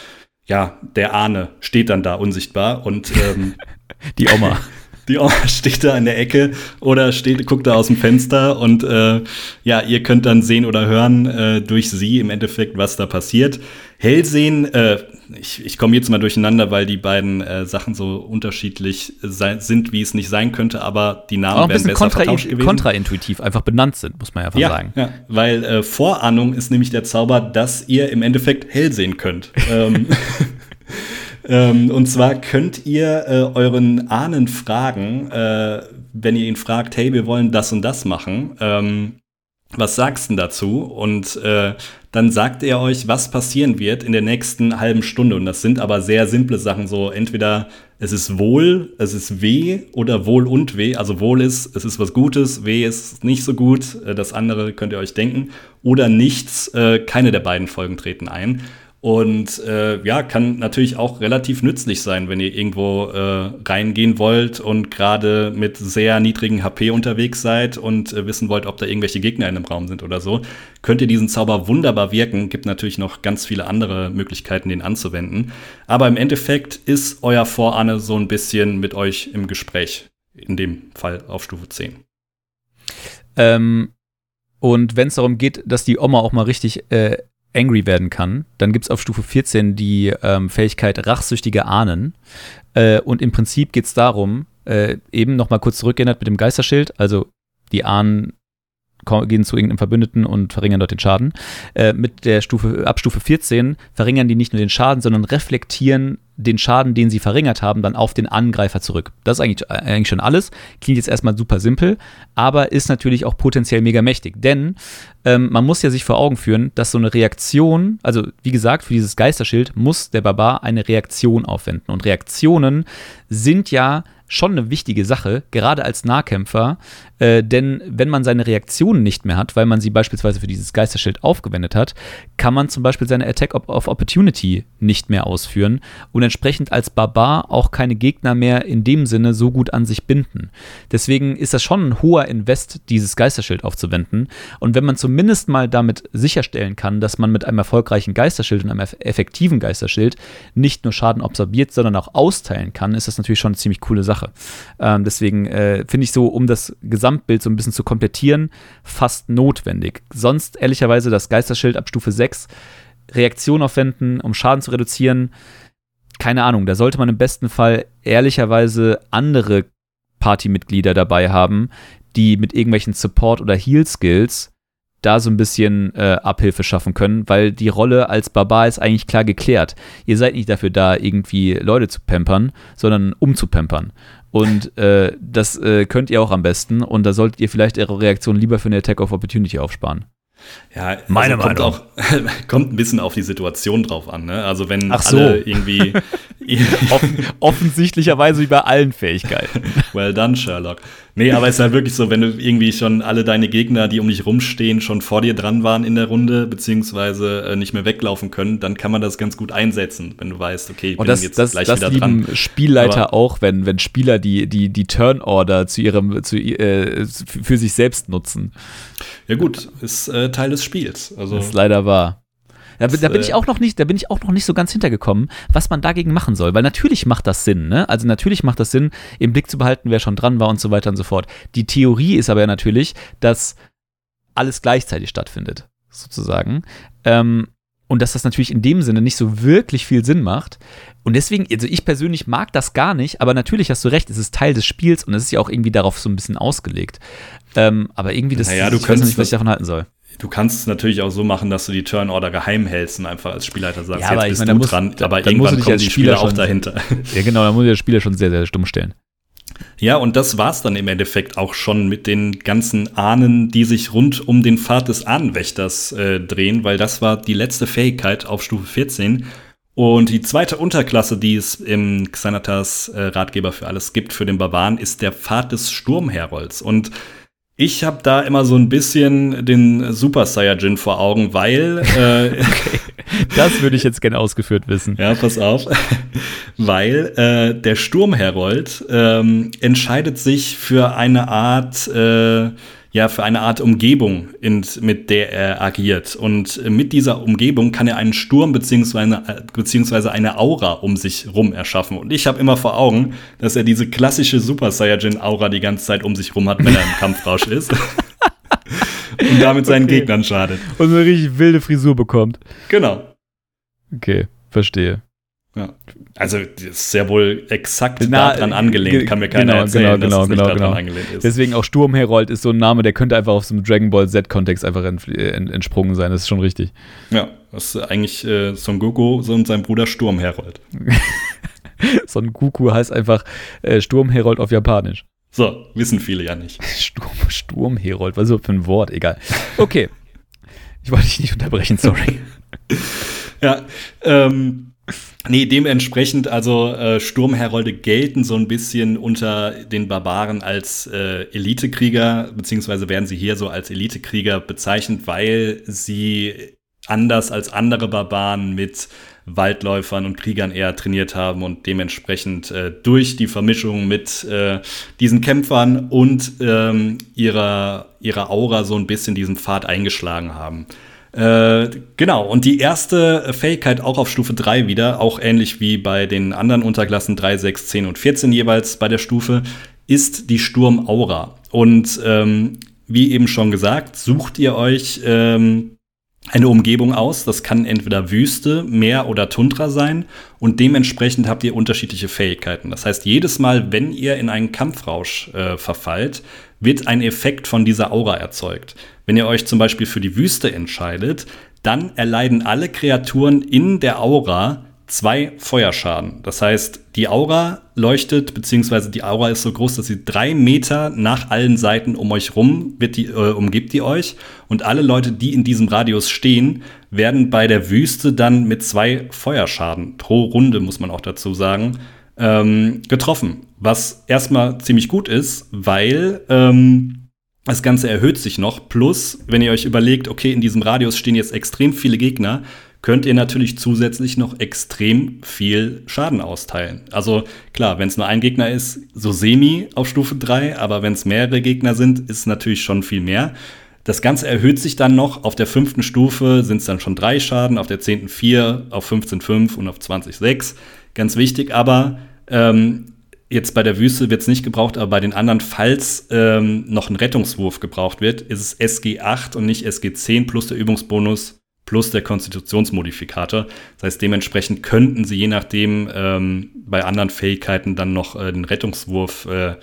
ja, der Ahne steht dann da unsichtbar und ähm, die Oma. Die Oma steht da in der Ecke oder steht, guckt da aus dem Fenster und äh, ja, ihr könnt dann sehen oder hören äh, durch sie im Endeffekt, was da passiert. Hellsehen, äh, ich, ich komme jetzt mal durcheinander, weil die beiden äh, Sachen so unterschiedlich sein, sind, wie es nicht sein könnte, aber die Namen auch werden besser kontra vertauscht gewesen. kontraintuitiv einfach benannt sind, muss man einfach ja, sagen. Ja, weil äh, Vorahnung ist nämlich der Zauber, dass ihr im Endeffekt hell sehen könnt. ähm, ähm, und zwar könnt ihr äh, euren Ahnen fragen, äh, wenn ihr ihn fragt, hey, wir wollen das und das machen. Ähm, was sagst du dazu? Und äh, dann sagt er euch, was passieren wird in der nächsten halben Stunde. Und das sind aber sehr simple Sachen, so entweder es ist wohl, es ist weh oder wohl und weh. Also wohl ist, es ist was Gutes, weh ist nicht so gut, äh, das andere könnt ihr euch denken. Oder nichts, äh, keine der beiden Folgen treten ein. Und äh, ja, kann natürlich auch relativ nützlich sein, wenn ihr irgendwo äh, reingehen wollt und gerade mit sehr niedrigen HP unterwegs seid und äh, wissen wollt, ob da irgendwelche Gegner in dem Raum sind oder so. Könnt ihr diesen Zauber wunderbar wirken. Gibt natürlich noch ganz viele andere Möglichkeiten, den anzuwenden. Aber im Endeffekt ist euer Vorahne so ein bisschen mit euch im Gespräch. In dem Fall auf Stufe 10. Ähm, und wenn es darum geht, dass die Oma auch mal richtig äh, angry werden kann. Dann gibt es auf Stufe 14 die ähm, Fähigkeit rachsüchtige Ahnen. Äh, und im Prinzip geht es darum, äh, eben nochmal kurz zurückgeändert mit dem Geisterschild, also die Ahnen gehen zu irgendeinem Verbündeten und verringern dort den Schaden. Äh, mit der Stufe, ab Stufe 14 verringern die nicht nur den Schaden, sondern reflektieren den Schaden, den sie verringert haben, dann auf den Angreifer zurück. Das ist eigentlich, eigentlich schon alles. Klingt jetzt erstmal super simpel, aber ist natürlich auch potenziell mega mächtig. Denn ähm, man muss ja sich vor Augen führen, dass so eine Reaktion, also wie gesagt, für dieses Geisterschild muss der Barbar eine Reaktion aufwenden. Und Reaktionen sind ja schon eine wichtige Sache, gerade als Nahkämpfer, äh, denn wenn man seine Reaktionen nicht mehr hat, weil man sie beispielsweise für dieses Geisterschild aufgewendet hat, kann man zum Beispiel seine Attack of Opportunity nicht mehr ausführen und entsprechend als Barbar auch keine Gegner mehr in dem Sinne so gut an sich binden. Deswegen ist das schon ein hoher Invest, dieses Geisterschild aufzuwenden. Und wenn man zumindest mal damit sicherstellen kann, dass man mit einem erfolgreichen Geisterschild und einem effektiven Geisterschild nicht nur Schaden absorbiert, sondern auch austeilen kann, ist das natürlich schon eine ziemlich coole Sache. Ähm, deswegen äh, finde ich so, um das Gesamtbild so ein bisschen zu komplettieren, fast notwendig. Sonst ehrlicherweise das Geisterschild ab Stufe 6 Reaktion aufwenden, um Schaden zu reduzieren, keine Ahnung, da sollte man im besten Fall ehrlicherweise andere Partymitglieder dabei haben, die mit irgendwelchen Support- oder Heal-Skills da so ein bisschen äh, Abhilfe schaffen können, weil die Rolle als Barbar ist eigentlich klar geklärt. Ihr seid nicht dafür da, irgendwie Leute zu pampern, sondern umzupempern. Und äh, das äh, könnt ihr auch am besten und da solltet ihr vielleicht eure Reaktion lieber für eine Attack of Opportunity aufsparen. Ja, also meine also kommt Meinung. auch kommt ein bisschen auf die Situation drauf an. Ne? Also wenn Ach so. alle irgendwie Offen, offensichtlicherweise wie bei allen Fähigkeiten. Well done, Sherlock. Nee, aber es ist halt wirklich so, wenn du irgendwie schon alle deine Gegner, die um dich rumstehen, schon vor dir dran waren in der Runde, beziehungsweise äh, nicht mehr weglaufen können, dann kann man das ganz gut einsetzen, wenn du weißt, okay, ich bin das, jetzt das, gleich das wieder lieben dran. Spielleiter aber auch, wenn, wenn Spieler die, die, die Turn-Order zu ihrem, zu, äh, für sich selbst nutzen. Ja, gut, ist äh, Teil des Spiels. Also, das ist leider wahr. Da, da, bin ich äh, auch noch nicht, da bin ich auch noch nicht so ganz hintergekommen, was man dagegen machen soll. Weil natürlich macht das Sinn, ne? Also natürlich macht das Sinn, im Blick zu behalten, wer schon dran war und so weiter und so fort. Die Theorie ist aber ja natürlich, dass alles gleichzeitig stattfindet. sozusagen. Ähm, und dass das natürlich in dem Sinne nicht so wirklich viel Sinn macht. Und deswegen, also ich persönlich mag das gar nicht, aber natürlich hast du recht, es ist Teil des Spiels und es ist ja auch irgendwie darauf so ein bisschen ausgelegt. Ähm, aber irgendwie, das, naja, du ich weiß nicht, was ich davon halten soll. Du kannst es natürlich auch so machen, dass du die Turnorder geheim hältst und einfach als Spielleiter sagst, ja, jetzt bist meine, du muss, dran, aber dann irgendwann kommen die Spieler Spieler auch dahinter. Ja, genau, da muss der Spieler schon sehr, sehr stumm stellen. Ja, und das war's dann im Endeffekt auch schon mit den ganzen Ahnen, die sich rund um den Pfad des Ahnenwächters äh, drehen, weil das war die letzte Fähigkeit auf Stufe 14. Und die zweite Unterklasse, die es im Xanatas äh, Ratgeber für alles gibt, für den Barbaren, ist der Pfad des Sturmherolds. Und ich habe da immer so ein bisschen den Super Saiyajin vor Augen, weil äh, Das würde ich jetzt gerne ausgeführt wissen. ja, pass auf. Weil äh, der Sturmherold ähm, entscheidet sich für eine Art, äh, ja, für eine Art Umgebung, in, mit der er agiert. Und äh, mit dieser Umgebung kann er einen Sturm beziehungsweise, äh, beziehungsweise eine Aura um sich rum erschaffen. Und ich habe immer vor Augen, dass er diese klassische Super Saiyajin-Aura die ganze Zeit um sich rum hat, wenn er im Kampfrausch ist. Und damit seinen Okay. Gegnern schadet. Und eine richtig wilde Frisur bekommt. Genau. Okay, verstehe. Ja. Also, das ist sehr wohl exakt Na, daran angelehnt. ge- Kann mir keiner genau, erzählen, genau, dass es nicht genau, daran genau. angelehnt ist. Deswegen auch Sturmherold ist so ein Name, der könnte einfach aus dem Dragon Ball Z-Kontext einfach äh, ent, entsprungen sein. Das ist schon richtig. ja, das ist eigentlich äh, Son Goku und sein Bruder Sturmherold. Son Goku heißt einfach äh, Sturmherold auf Japanisch. So, wissen viele ja nicht. Sturm, Sturmherold, was ist das für ein Wort? Egal. Okay. Ich wollte dich nicht unterbrechen, sorry. Ja, ähm, nee, dementsprechend, also äh, Sturmherolde gelten so ein bisschen unter den Barbaren als äh, Elitekrieger, beziehungsweise werden sie hier so als Elitekrieger bezeichnet, weil sie anders als andere Barbaren mit Waldläufern und Kriegern eher trainiert haben und dementsprechend äh, durch die Vermischung mit äh, diesen Kämpfern und ähm, ihrer, ihrer Aura so ein bisschen diesen Pfad eingeschlagen haben. Äh, genau, und die erste Fähigkeit auch auf Stufe 3 wieder, auch ähnlich wie bei den anderen Unterklassen 3, 6, 10 und 14 jeweils bei der Stufe, ist die Sturmaura. Und ähm, wie eben schon gesagt, sucht ihr euch ähm, eine Umgebung aus. Das kann entweder Wüste, Meer oder Tundra sein. Und dementsprechend habt ihr unterschiedliche Fähigkeiten. Das heißt, jedes Mal, wenn ihr in einen Kampfrausch äh, verfallt, wird ein Effekt von dieser Aura erzeugt. Wenn ihr euch zum Beispiel für die Wüste entscheidet, dann erleiden alle Kreaturen in der Aura zwei Feuerschaden. Das heißt, die Aura leuchtet, beziehungsweise die Aura ist so groß, dass sie drei Meter nach allen Seiten um euch rum wird die, äh, umgibt die euch. Und alle Leute, die in diesem Radius stehen, werden bei der Wüste dann mit zwei Feuerschaden pro Runde, muss man auch dazu sagen, ähm, getroffen. Was erstmal ziemlich gut ist, weil ähm, das Ganze erhöht sich noch. Plus, wenn ihr euch überlegt, okay, in diesem Radius stehen jetzt extrem viele Gegner, könnt ihr natürlich zusätzlich noch extrem viel Schaden austeilen. Also klar, wenn es nur ein Gegner ist, so semi auf Stufe 3, aber wenn es mehrere Gegner sind, ist es natürlich schon viel mehr. Das Ganze erhöht sich dann noch. Auf der fünften Stufe sind es dann schon drei Schaden, auf der zehnten vier, auf 15 fünf und auf 20 sechs. Ganz wichtig, aber ähm, jetzt bei der Wüste wird es nicht gebraucht, aber bei den anderen, falls ähm, noch ein Rettungswurf gebraucht wird, ist es SG 8 und nicht SG 10 plus der Übungsbonus plus der Konstitutionsmodifikator. Das heißt, dementsprechend könnten sie je nachdem ähm, bei anderen Fähigkeiten dann noch äh, den Rettungswurf äh,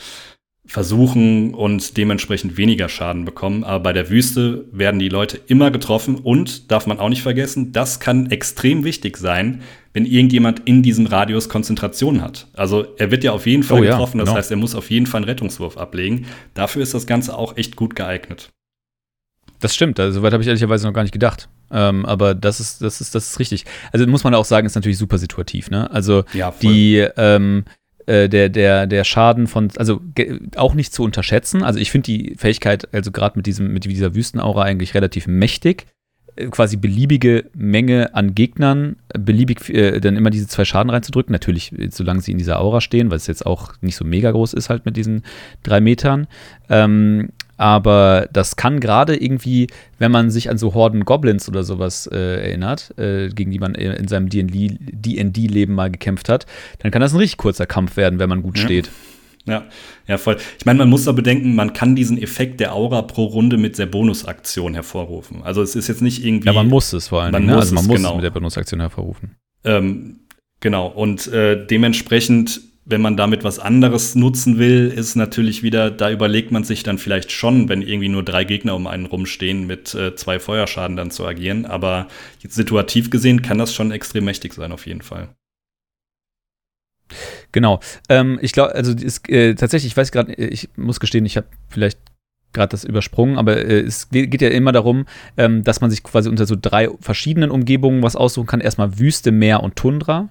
versuchen und dementsprechend weniger Schaden bekommen. Aber bei der Wüste werden die Leute immer getroffen und darf man auch nicht vergessen, das kann extrem wichtig sein, wenn irgendjemand in diesem Radius Konzentration hat. Also er wird ja auf jeden Fall Oh ja, getroffen, das genau. heißt, er muss auf jeden Fall einen Rettungswurf ablegen. Dafür ist das Ganze auch echt gut geeignet. Das stimmt, also soweit habe ich ehrlicherweise noch gar nicht gedacht. Ähm, aber das ist, das ist, das ist richtig. Also muss man auch sagen, ist natürlich super situativ, ne? Also Ja, die, ähm, äh, der, der, der Schaden von, also auch nicht zu unterschätzen. Also ich finde die Fähigkeit, also gerade mit diesem, mit dieser Wüstenaura eigentlich relativ mächtig. Äh, Quasi beliebige Menge an Gegnern, äh, beliebig äh, dann immer diese zwei Schaden reinzudrücken. Natürlich, solange sie in dieser Aura stehen, weil es jetzt auch nicht so mega groß ist, halt mit diesen drei Metern. Ähm, aber das kann gerade irgendwie, wenn man sich an so Horden Goblins oder sowas äh, erinnert, äh, gegen die man in seinem D&D-Leben mal gekämpft hat, dann kann das ein richtig kurzer Kampf werden, wenn man gut Ja. steht. Ja, ja, voll. Ich meine, man muss da bedenken, man kann diesen Effekt der Aura pro Runde mit der Bonusaktion hervorrufen. Also es ist jetzt nicht irgendwie. Ja, man muss es vor allem. Man ne? muss also man es, muss genau. es mit der Bonusaktion hervorrufen. Ähm, genau, und äh, dementsprechend, wenn man damit was anderes nutzen will, ist natürlich wieder, da überlegt man sich dann vielleicht schon, wenn irgendwie nur drei Gegner um einen rumstehen, mit äh, zwei Feuerschaden dann zu agieren. Aber situativ gesehen kann das schon extrem mächtig sein, auf jeden Fall. Genau. Ähm, ich glaube, also ist, äh, tatsächlich, ich weiß gerade, ich muss gestehen, ich habe vielleicht gerade das übersprungen, aber äh, es geht ja immer darum, ähm, dass man sich quasi unter so drei verschiedenen Umgebungen was aussuchen kann. Erstmal Wüste, Meer und Tundra.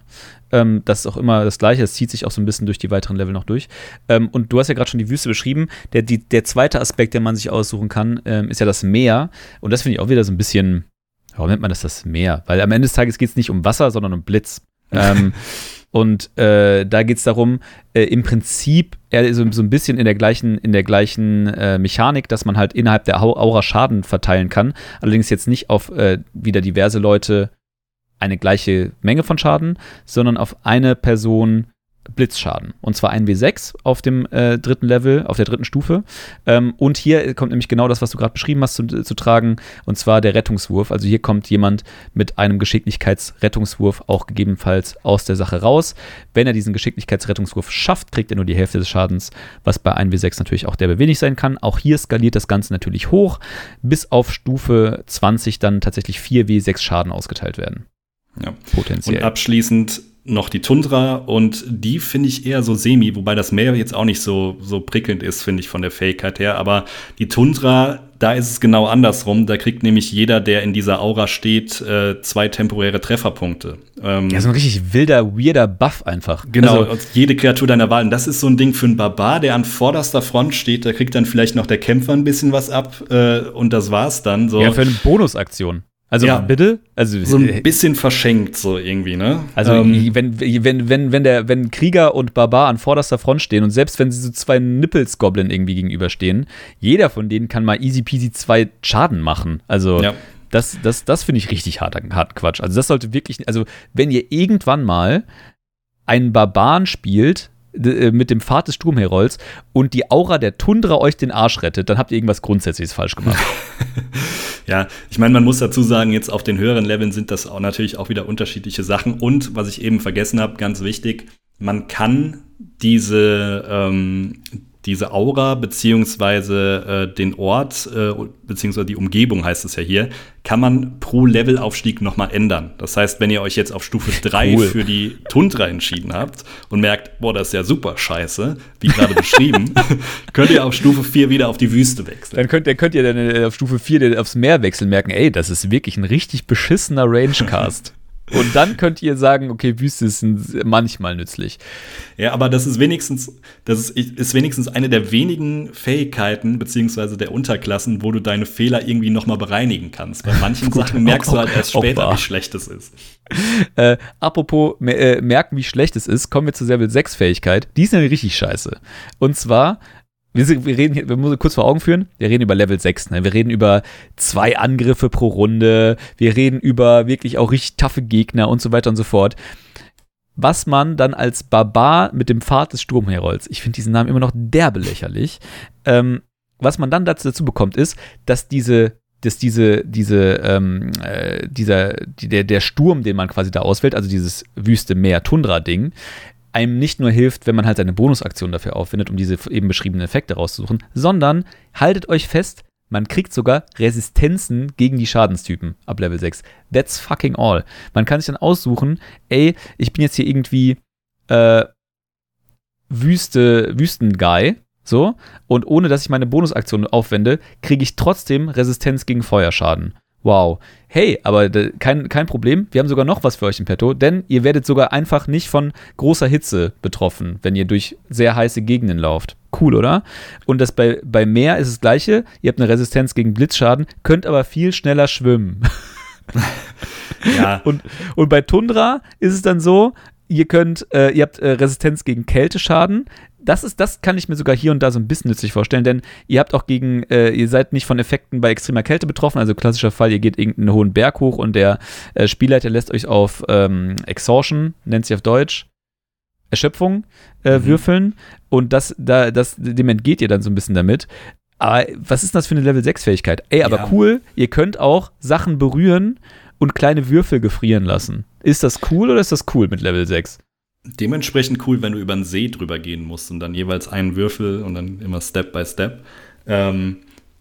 Ähm, das ist auch immer das Gleiche. Es zieht sich auch so ein bisschen durch die weiteren Level noch durch. Ähm, und du hast ja gerade schon die Wüste beschrieben. Der, die, der zweite Aspekt, den man sich aussuchen kann, ähm, ist ja das Meer. Und das finde ich auch wieder so ein bisschen, warum nennt man das das Meer? Weil am Ende des Tages geht es nicht um Wasser, sondern um Blitz. ähm, und äh, da geht es darum, äh, im Prinzip eher so, so ein bisschen in der gleichen, in der gleichen äh, Mechanik, dass man halt innerhalb der Au- Aura Schaden verteilen kann. Allerdings jetzt nicht auf äh, wieder diverse Leute eine gleiche Menge von Schaden, sondern auf eine Person Blitzschaden. Und zwar ein W6 auf dem äh, dritten Level, auf der dritten Stufe. Ähm, und hier kommt nämlich genau das, was du gerade beschrieben hast, zu, zu tragen, und zwar der Rettungswurf. Also hier kommt jemand mit einem Geschicklichkeitsrettungswurf auch gegebenenfalls aus der Sache raus. Wenn er diesen Geschicklichkeitsrettungswurf schafft, kriegt er nur die Hälfte des Schadens, was bei 1W6 natürlich auch derbe wenig sein kann. Auch hier skaliert das Ganze natürlich hoch, bis auf Stufe 20 dann tatsächlich 4W6 Schaden ausgeteilt werden. Ja. Potenziell. Und abschließend noch die Tundra und die finde ich eher so semi, wobei das Meer jetzt auch nicht so, so prickelnd ist, finde ich von der Fähigkeit her. Aber die Tundra, da ist es genau andersrum. Da kriegt nämlich jeder, der in dieser Aura steht, äh, zwei temporäre Trefferpunkte. Ähm, ja, so ein richtig wilder, weirder Buff einfach. Genau, Also, und jede Kreatur deiner Wahl. Und das ist so ein Ding für einen Barbar, der an vorderster Front steht. Da kriegt dann vielleicht noch der Kämpfer ein bisschen was ab äh, und das war's dann. So, ja, für eine Bonusaktion. Also Ja. bitte? Also, so äh, ein bisschen verschenkt, so irgendwie, ne? also Ähm, wenn, wenn, wenn, wenn, der, wenn Krieger und Barbar an vorderster Front stehen und selbst wenn sie so zwei Nippels-Goblin irgendwie gegenüberstehen, jeder von denen kann mal easy peasy zwei Schaden machen. Also Ja. das, das, das finde ich richtig hart, harten Quatsch. Also das sollte wirklich, also wenn ihr irgendwann mal einen Barbaren spielt, äh, mit dem Pfad des Sturmherolds und die Aura der Tundra euch den Arsch rettet, dann habt ihr irgendwas Grundsätzliches falsch gemacht. Ja, ich meine, man muss dazu sagen, jetzt auf den höheren Leveln sind das auch natürlich auch wieder unterschiedliche Sachen. Und was ich eben vergessen habe, ganz wichtig, man kann diese, ähm, diese Aura beziehungsweise äh, den Ort äh, beziehungsweise die Umgebung heißt es ja hier, kann man pro Levelaufstieg nochmal ändern. Das heißt, wenn ihr euch jetzt auf Stufe 3 Cool. für die Tundra entschieden habt und merkt, boah, das ist ja super scheiße, wie gerade beschrieben, könnt ihr auf Stufe 4 wieder auf die Wüste wechseln. Dann könnt, dann könnt ihr dann äh, auf Stufe 4 den- aufs Meer wechseln, merken, ey, das ist wirklich ein richtig beschissener Rangecast. Und dann könnt ihr sagen, okay, Wüste ist manchmal nützlich. Ja, aber das ist wenigstens, das ist, ist wenigstens eine der wenigen Fähigkeiten beziehungsweise der Unterklassen, wo du deine Fehler irgendwie nochmal bereinigen kannst. Bei manchen Gut, Sachen merkst du auch- halt erst später, wie schlecht es ist. Äh, apropos äh, merken, wie schlecht es ist, kommen wir zur Level 6 Fähigkeit. Die ist nämlich richtig scheiße. Und zwar, wir, wir reden hier, wir müssen kurz vor Augen führen, wir reden über Level 6. Ne? Wir reden über zwei Angriffe pro Runde, wir reden über wirklich auch richtig taffe Gegner und so weiter und so fort. Was man dann als Barbar mit dem Pfad des Sturmherolds, ich finde diesen Namen immer noch derbe lächerlich, ähm, was man dann dazu, dazu bekommt, ist, dass diese dass diese, diese, ähm, äh, dieser, die, der, der Sturm, den man quasi da auswählt, also dieses Wüste Meer Tundra-Ding, einem nicht nur hilft, wenn man halt seine Bonusaktion dafür aufwendet, um diese eben beschriebenen Effekte rauszusuchen, sondern haltet euch fest, man kriegt sogar Resistenzen gegen die Schadenstypen ab Level 6. That's fucking all. Man kann sich dann aussuchen, ey, ich bin jetzt hier irgendwie äh, Wüste, Wüstenguy, so, und ohne dass ich meine Bonusaktion aufwende, kriege ich trotzdem Resistenz gegen Feuerschaden. Wow. Hey, aber kein, kein Problem. Wir haben sogar noch was für euch im Petto, denn ihr werdet sogar einfach nicht von großer Hitze betroffen, wenn ihr durch sehr heiße Gegenden lauft. Cool, oder? Und das bei, bei Meer ist das gleiche. Ihr habt eine Resistenz gegen Blitzschaden, könnt aber viel schneller schwimmen. Ja, Und, und bei Tundra ist es dann so, ihr könnt, äh, ihr habt äh, Resistenz gegen Kälteschaden. Das ist, das kann ich mir sogar hier und da so ein bisschen nützlich vorstellen, denn ihr habt auch gegen, äh, ihr seid nicht von Effekten bei extremer Kälte betroffen, also klassischer Fall, ihr geht irgendeinen hohen Berg hoch und der äh, Spielleiter lässt euch auf ähm, Exhaustion, nennt sich auf Deutsch. Erschöpfung äh, Mhm. würfeln und das, da, das, dem entgeht ihr dann so ein bisschen damit. Aber was ist denn das für eine Level 6 Fähigkeit? Ey, aber Ja. cool, ihr könnt auch Sachen berühren und kleine Würfel gefrieren lassen. Ist das cool oder ist das cool mit Level 6? Dementsprechend cool, wenn du über einen See drüber gehen musst und dann jeweils einen Würfel und dann immer Step by Step. Ähm,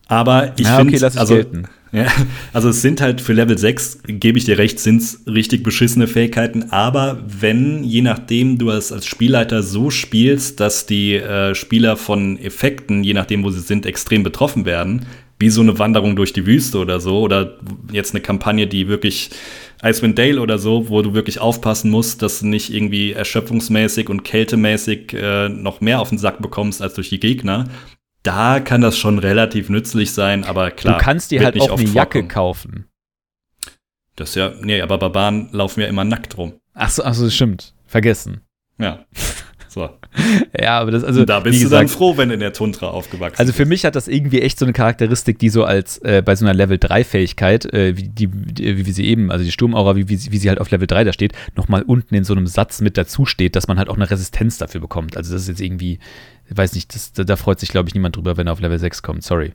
aber ich Ja, finde, okay, also, ja, also es sind halt für Level 6, gebe ich dir recht, sind es richtig beschissene Fähigkeiten. Aber wenn, je nachdem, du es als Spielleiter so spielst, dass die äh, Spieler von Effekten, je nachdem, wo sie sind, extrem betroffen werden, wie so eine Wanderung durch die Wüste oder so, oder jetzt eine Kampagne, die wirklich Icewind Dale oder so, wo du wirklich aufpassen musst, dass du nicht irgendwie erschöpfungsmäßig und kältemäßig äh, noch mehr auf den Sack bekommst als durch die Gegner. Da kann das schon relativ nützlich sein, aber klar. du kannst dir halt nicht auch eine Jacke vorkommen. kaufen. Das ist ja, nee, aber Barbaren laufen ja immer nackt rum. Achso, achso, stimmt. Vergessen. Ja. So. Ja, aber das, also. da bist wie du dann gesagt, froh, wenn du in der Tundra aufgewachsen Also für mich hat das irgendwie echt so eine Charakteristik, die so als äh, bei so einer Level 3 Fähigkeit, äh, wie, die, wie wir sie eben, also die Sturmaura, wie, wie, sie- wie sie halt auf Level 3 da steht, nochmal unten in so einem Satz mit dazu steht, dass man halt auch eine Resistenz dafür bekommt. Also das ist jetzt irgendwie, weiß nicht, das, da, freut sich glaube ich niemand drüber, wenn er auf Level 6 kommt, sorry.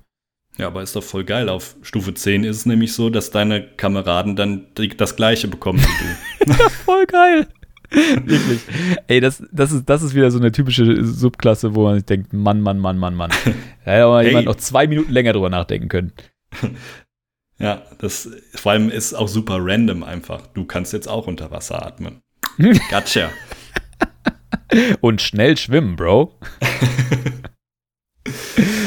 Ja, aber ist doch voll geil. Auf Stufe 10 ist es nämlich so, dass deine Kameraden dann das Gleiche bekommen wie du. Voll geil. Wirklich. Ey, das, das, ist, das ist wieder so eine typische Subklasse, wo man sich denkt, Mann, Mann, Mann, Mann, Mann. Da hätte aber Hey. jemand noch zwei Minuten länger drüber nachdenken können. ja, das vor allem ist auch super random einfach. Du kannst jetzt auch unter Wasser atmen. Gotcha. Und schnell schwimmen, Bro.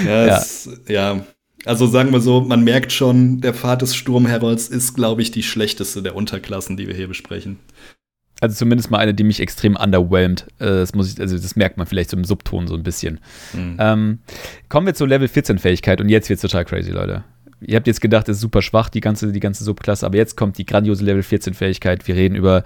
Ja, Ja. Es, ja. Also sagen wir so, man merkt schon, der Pfad des Sturmherolds ist, glaube ich, die schlechteste der Unterklassen, die wir hier besprechen. Also zumindest mal eine, die mich extrem underwhelmed. Äh, Das muss ich, also das merkt man vielleicht so im Subton so ein bisschen. Hm. Ähm, kommen wir zur Level 14 Fähigkeit und jetzt wird's total crazy, Leute. Ihr habt jetzt gedacht, es ist super schwach, die ganze, die ganze Subklasse, aber jetzt kommt die grandiose Level 14 Fähigkeit. Wir reden über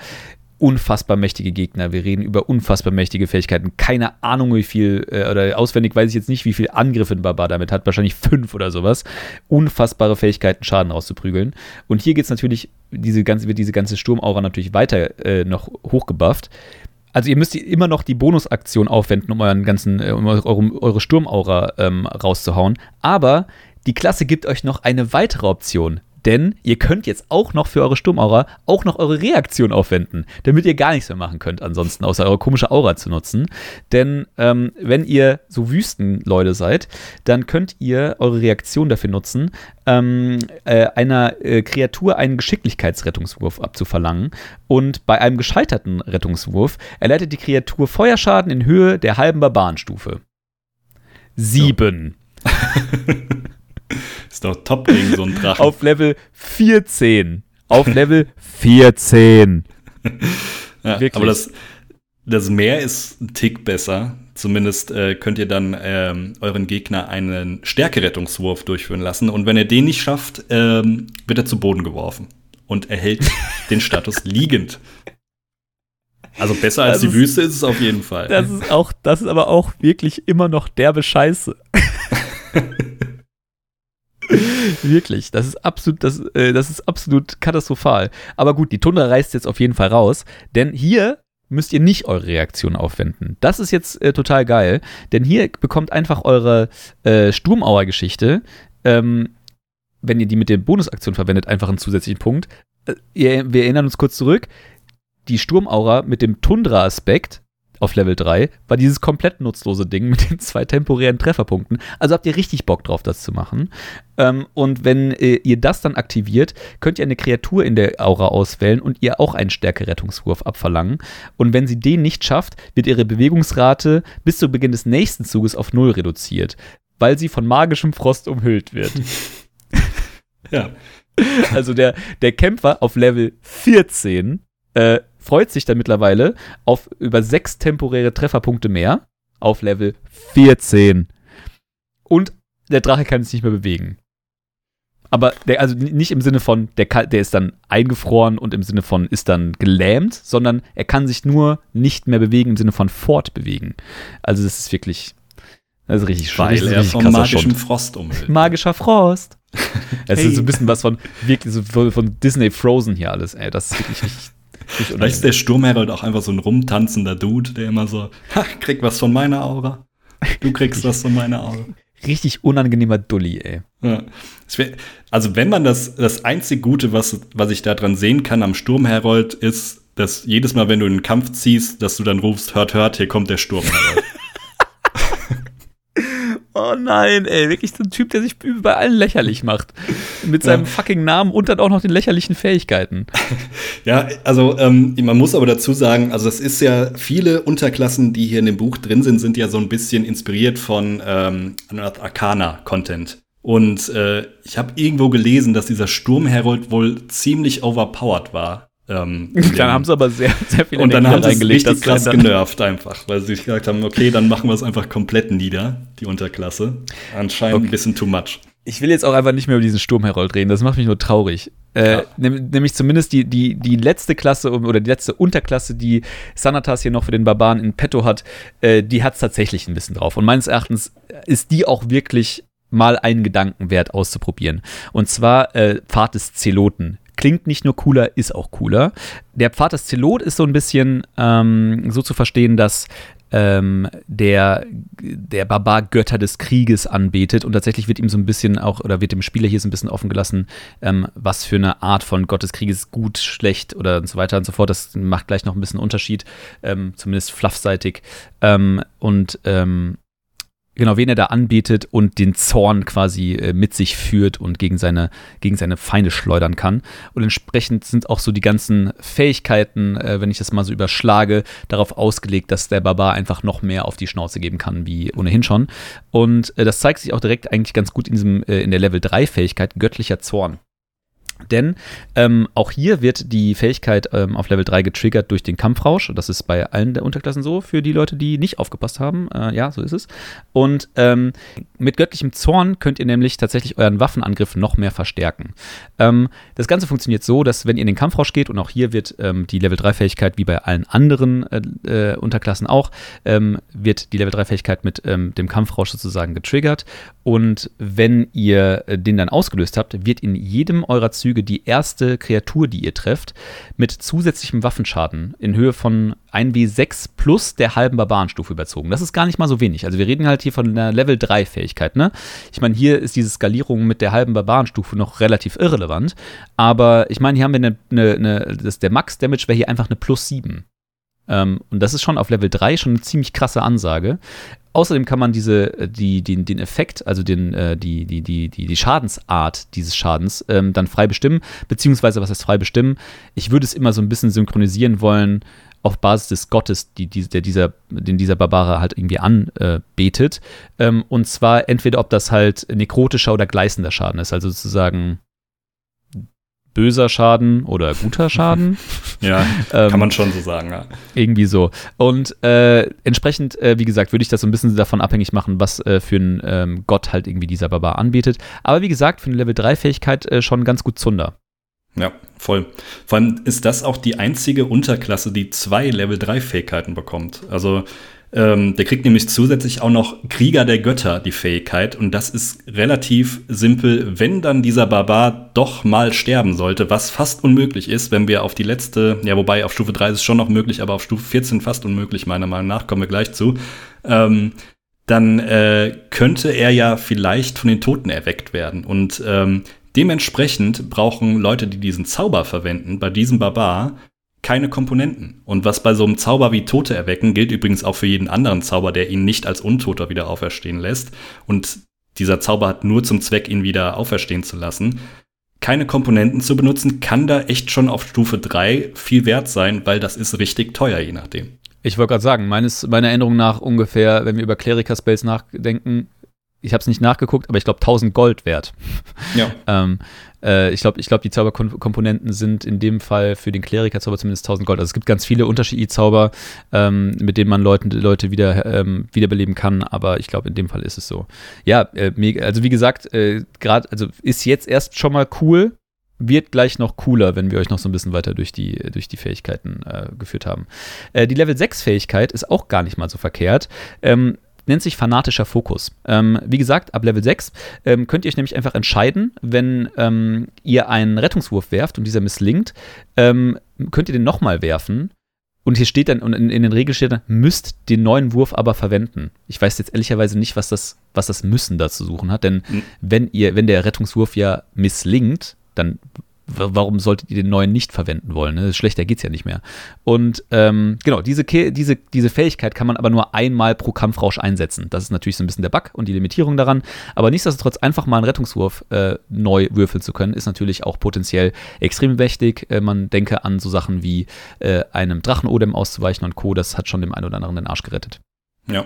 unfassbar mächtige Gegner, wir reden über unfassbar mächtige Fähigkeiten. Keine Ahnung, wie viel, äh, oder auswendig weiß ich jetzt nicht, wie viel Angriff ein Barbar damit hat, wahrscheinlich fünf oder sowas. Unfassbare Fähigkeiten, Schaden rauszuprügeln. Und hier geht's natürlich, diese ganze, wird diese ganze Sturmaura natürlich weiter äh, noch hochgebufft. Also ihr müsst immer noch die Bonusaktion aufwenden, um euren ganzen, äh, um eure, eure Sturmaura ähm, rauszuhauen. Aber die Klasse gibt euch noch eine weitere Option. Denn ihr könnt jetzt auch noch für eure Sturmaura auch noch eure Reaktion aufwenden, damit ihr gar nichts mehr machen könnt, ansonsten außer eure komische Aura zu nutzen. Denn ähm, wenn ihr so Wüstenleute seid, dann könnt ihr eure Reaktion dafür nutzen, ähm, äh, einer äh, Kreatur einen Geschicklichkeitsrettungswurf abzuverlangen. Und bei einem gescheiterten Rettungswurf erleidet die Kreatur Feuerschaden in Höhe der halben Barbarenstufe. Sieben. Ist doch top gegen so einen Drachen. Auf Level 14. Auf Level 14. ja, wirklich. Aber das, das Meer ist ein Tick besser. Zumindest äh, könnt ihr dann ähm, euren Gegner einen Stärkerettungswurf durchführen lassen. Und wenn er den nicht schafft, ähm, wird er zu Boden geworfen und erhält den Status liegend. Also besser als Das die ist- Wüste ist es auf jeden Fall. Das ist auch, das ist aber auch wirklich immer noch derbe Scheiße. wirklich, das ist absolut, das, äh, das ist absolut katastrophal. Aber gut, die Tundra reißt jetzt auf jeden Fall raus, denn hier müsst ihr nicht eure Reaktion aufwenden. Das ist jetzt äh, total geil, denn hier bekommt einfach eure äh, Sturmauer-Geschichte, ähm, wenn ihr die mit der Bonusaktion verwendet, einfach einen zusätzlichen Punkt. Äh, wir erinnern uns kurz zurück. Die Sturmaura mit dem Tundra-Aspekt auf Level 3 war dieses komplett nutzlose Ding mit den zwei temporären Trefferpunkten. Also habt ihr richtig Bock drauf, das zu machen. Ähm, und wenn äh, ihr das dann aktiviert, könnt ihr eine Kreatur in der Aura auswählen und ihr auch einen Stärkerettungswurf abverlangen. Und wenn sie den nicht schafft, wird ihre Bewegungsrate bis zu Beginn des nächsten Zuges auf Null reduziert, weil sie von magischem Frost umhüllt wird. ja. Also der, der Kämpfer auf Level 14 äh, freut sich dann mittlerweile auf über sechs temporäre Trefferpunkte mehr auf Level 14. Und der Drache kann sich nicht mehr bewegen. Aber der, also nicht im Sinne von, der, kann, der ist dann eingefroren und im Sinne von ist dann gelähmt, sondern er kann sich nur nicht mehr bewegen im Sinne von fortbewegen. Also das ist wirklich, das ist richtig Weil richtig, er krasser magischen Schund. Frost umhüllt. Magischer Frost. Es Hey. ist so ein bisschen was von wirklich so von, von Disney Frozen hier alles, ey. Das ist wirklich richtig. Vielleicht ist der Sturmherald auch einfach so ein rumtanzender Dude, der immer so, ha, krieg was von meiner Aura. Du kriegst was von meiner Aura. Richtig unangenehmer Dulli, ey. Ja. Also, wenn man das, das einzig Gute, was, was ich da dran sehen kann am Sturmherold, ist, dass jedes Mal, wenn du einen Kampf ziehst, dass du dann rufst, hört, hört, hier kommt der Sturmherold. Oh nein, ey, wirklich so ein Typ, der sich bei allen lächerlich macht. Mit seinem ja. fucking Namen und dann auch noch den lächerlichen Fähigkeiten. Ja, also ähm, man muss aber dazu sagen, also es ist ja, viele Unterklassen, die hier in dem Buch drin sind, sind ja so ein bisschen inspiriert von ähm, Arcana-Content. Und äh, ich habe irgendwo gelesen, dass dieser Sturmherold wohl ziemlich overpowered war. Ähm, dann haben sie aber sehr, sehr viel Und dann haben sie es richtig krass genervt einfach, weil sie sich gesagt haben, okay, dann machen wir es einfach komplett nieder, die Unterklasse. Anscheinend okay. ein bisschen too much. Ich will jetzt auch einfach nicht mehr über diesen Sturmherold reden, das macht mich nur traurig. Äh, ja. nämlich zumindest die, die, die letzte Klasse oder die letzte Unterklasse, die Sanatas hier noch für den Barbaren in petto hat, äh, die hat es tatsächlich ein bisschen drauf. Und meines Erachtens ist die auch wirklich mal einen Gedanken wert auszuprobieren. Und zwar äh, Pfad des Zeloten klingt nicht nur cooler, ist auch cooler. Der Pfad des Zelot ist so ein bisschen ähm, so zu verstehen, dass ähm, der, der Barbar Götter des Krieges anbetet und tatsächlich wird ihm so ein bisschen auch, oder wird dem Spieler hier so ein bisschen offen gelassen, ähm, was für eine Art von Gott des Krieges gut, schlecht oder und so weiter und so fort. Das macht gleich noch ein bisschen Unterschied, ähm, zumindest fluffseitig. Ähm, und ähm, genau, wen er da anbietet und den Zorn quasi äh, mit sich führt und gegen seine, gegen seine Feinde schleudern kann. Und entsprechend sind auch so die ganzen Fähigkeiten, äh, wenn ich das mal so überschlage, darauf ausgelegt, dass der Barbar einfach noch mehr auf die Schnauze geben kann, wie ohnehin schon. Und äh, das zeigt sich auch direkt eigentlich ganz gut in diesem, äh, in der Level 3 Fähigkeit, göttlicher Zorn. Denn ähm, auch hier wird die Fähigkeit ähm, auf Level 3 getriggert durch den Kampfrausch. Das ist bei allen der Unterklassen so, für die Leute, die nicht aufgepasst haben. Äh, ja, so ist es. Und ähm, mit göttlichem Zorn könnt ihr nämlich tatsächlich euren Waffenangriff noch mehr verstärken. Ähm, das Ganze funktioniert so, dass wenn ihr in den Kampfrausch geht, und auch hier wird ähm, die Level 3 Fähigkeit, wie bei allen anderen äh, äh, Unterklassen auch, ähm, wird die Level 3 Fähigkeit mit dem Kampfrausch sozusagen getriggert. Und wenn ihr äh, den dann ausgelöst habt, wird in jedem eurer Züge Züge die erste Kreatur, die ihr trefft, mit zusätzlichem Waffenschaden in Höhe von 1w6 plus der halben Barbarenstufe überzogen. Das ist gar nicht mal so wenig. Also wir reden halt hier von einer Level 3 Fähigkeit, ne? Ich meine, hier ist diese Skalierung mit der halben Barbarenstufe noch relativ irrelevant, aber ich meine, hier haben wir eine, eine, eine das, der Max-Damage wäre hier einfach eine plus 7. Ähm, und das ist schon auf Level 3 schon eine ziemlich krasse Ansage. Außerdem kann man diese, äh, die, den, den Effekt, also den, äh, die, die, die, die, die Schadensart dieses Schadens ähm, dann frei bestimmen, beziehungsweise was heißt frei bestimmen? Ich würde es immer so ein bisschen synchronisieren wollen auf Basis des Gottes, die, die, der dieser, den dieser Barbare halt irgendwie anbetet. Äh, ähm, und zwar entweder, ob das halt nekrotischer oder gleißender Schaden ist, also sozusagen böser Schaden oder guter Schaden. ja, ähm, kann man schon so sagen, ja. Irgendwie so. Und äh, entsprechend, äh, wie gesagt, würde ich das so ein bisschen davon abhängig machen, was äh, für einen ähm, Gott halt irgendwie dieser Barbar anbietet. Aber wie gesagt, für eine Level 3 Fähigkeit äh, schon ganz gut Zunder. Ja, voll. Vor allem ist das auch die einzige Unterklasse, die zwei Level 3 Fähigkeiten bekommt. Also ähm, der kriegt nämlich zusätzlich auch noch Krieger der Götter, die Fähigkeit. Und das ist relativ simpel, wenn dann dieser Barbar doch mal sterben sollte, was fast unmöglich ist, wenn wir auf die letzte, ja, wobei auf Stufe 3 ist es schon noch möglich, aber auf Stufe 14 fast unmöglich, meiner Meinung nach, kommen wir gleich zu. Ähm, dann äh, könnte er ja vielleicht von den Toten erweckt werden. Und ähm, dementsprechend brauchen Leute, die diesen Zauber verwenden, bei diesem Barbar keine Komponenten. Und was bei so einem Zauber wie Tote erwecken gilt übrigens auch für jeden anderen Zauber, der ihn nicht als Untoter wieder auferstehen lässt. Und dieser Zauber hat nur zum Zweck, ihn wieder auferstehen zu lassen. Keine Komponenten zu benutzen, kann da echt schon auf Stufe 3 viel wert sein, weil das ist richtig teuer, je nachdem. Ich wollte gerade sagen, meines, meiner Erinnerung nach ungefähr, wenn wir über Clerica-Spells nachdenken, ich habe es nicht nachgeguckt, aber ich glaube 1000 Gold wert. Ja. ähm, äh, ich glaube, ich glaub, die Zauberkomponenten sind in dem Fall für den Kleriker-Zauber zumindest 1000 Gold. Also es gibt ganz viele unterschiedliche Zauber, ähm, mit denen man Leuten, Leute wieder ähm, wiederbeleben kann, aber ich glaube, in dem Fall ist es so. Ja, äh, also wie gesagt, äh, gerade, also ist jetzt erst schon mal cool, wird gleich noch cooler, wenn wir euch noch so ein bisschen weiter durch die, durch die Fähigkeiten äh, geführt haben. Äh, die Level 6 Fähigkeit ist auch gar nicht mal so verkehrt. Ähm, nennt sich fanatischer Fokus. Ähm, wie gesagt, ab Level 6 ähm, könnt ihr euch nämlich einfach entscheiden, wenn ähm, ihr einen Rettungswurf werft und dieser misslingt, ähm, könnt ihr den nochmal werfen und hier steht dann, und in, in, den Regeln steht dann, müsst den neuen Wurf aber verwenden. Ich weiß jetzt ehrlicherweise nicht, was das, was das Müssen da zu suchen hat, denn mhm. wenn ihr, wenn der Rettungswurf ja misslingt, dann warum solltet ihr den neuen nicht verwenden wollen? Ne? Schlechter geht es ja nicht mehr. Und ähm, genau, diese, diese, diese Fähigkeit kann man aber nur einmal pro Kampfrausch einsetzen. Das ist natürlich so ein bisschen der Bug und die Limitierung daran. Aber nichtsdestotrotz einfach mal einen Rettungswurf äh, neu würfeln zu können, ist natürlich auch potenziell extrem mächtig. Äh, man denke an so Sachen wie äh, einem Drachenodem auszuweichen und Co. Das hat schon dem einen oder anderen den Arsch gerettet. Ja.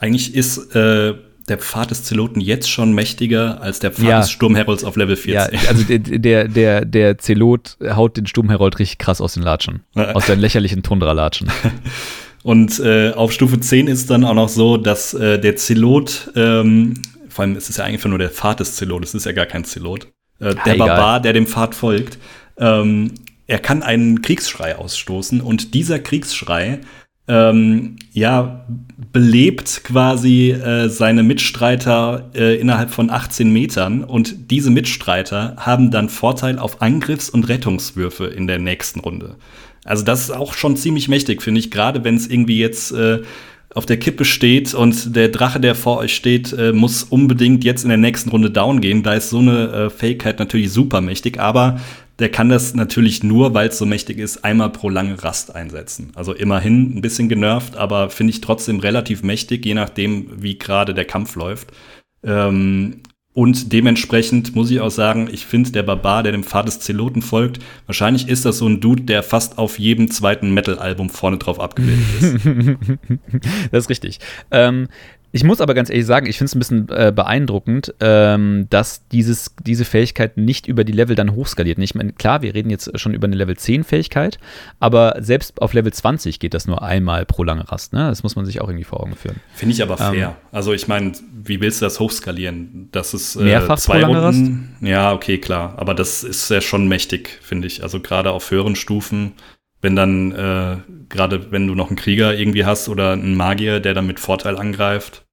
Eigentlich ist äh, der Pfad des Zeloten jetzt schon mächtiger als der Pfad ja. des Sturmherolds auf Level 14. Ja, also der, der, der, der Zelot haut den Sturmherold richtig krass aus den Latschen. aus seinen lächerlichen Tundra-Latschen. Und äh, auf Stufe 10 ist dann auch noch so, dass äh, der Zelot, ähm, vor allem ist es ja eigentlich nur der Pfad des Zelot, es ist ja gar kein Zelot, äh, der ah, Barbar, der dem Pfad folgt, ähm, er kann einen Kriegsschrei ausstoßen und dieser Kriegsschrei ähm, ja, belebt quasi äh, seine Mitstreiter äh, innerhalb von 18 Metern und diese Mitstreiter haben dann Vorteil auf Angriffs- und Rettungswürfe in der nächsten Runde. Also das ist auch schon ziemlich mächtig, finde ich, gerade wenn es irgendwie jetzt äh, auf der Kippe steht und der Drache, der vor euch steht, äh, muss unbedingt jetzt in der nächsten Runde down gehen. Da ist so eine äh, Fähigkeit natürlich super mächtig, aber der kann das natürlich nur, weil es so mächtig ist, einmal pro lange Rast einsetzen. Also immerhin ein bisschen genervt, aber finde ich trotzdem relativ mächtig, je nachdem, wie gerade der Kampf läuft. Ähm, und dementsprechend muss ich auch sagen, ich finde, der Barbar, der dem Pfad des Zeloten folgt, wahrscheinlich ist das so ein Dude, der fast auf jedem zweiten Metal-Album vorne drauf abgebildet ist. das ist richtig. Ähm, ich muss aber ganz ehrlich sagen, ich finde es ein bisschen äh, beeindruckend, ähm, dass dieses, diese Fähigkeit nicht über die Level dann hochskaliert. Ich meine, klar, wir reden jetzt schon über eine Level 10 Fähigkeit, aber selbst auf Level 20 geht das nur einmal pro lange Rast. Ne? Das muss man sich auch irgendwie vor Augen führen. Finde ich aber fair. Ähm, also ich meine, wie willst du das hochskalieren? Das ist äh, mehrfach zwei pro lange Runden. Rast? Ja, okay, klar. Aber das ist ja schon mächtig, finde ich. Also gerade auf höheren Stufen wenn dann, äh, gerade wenn du noch einen Krieger irgendwie hast oder einen Magier, der dann mit Vorteil angreift.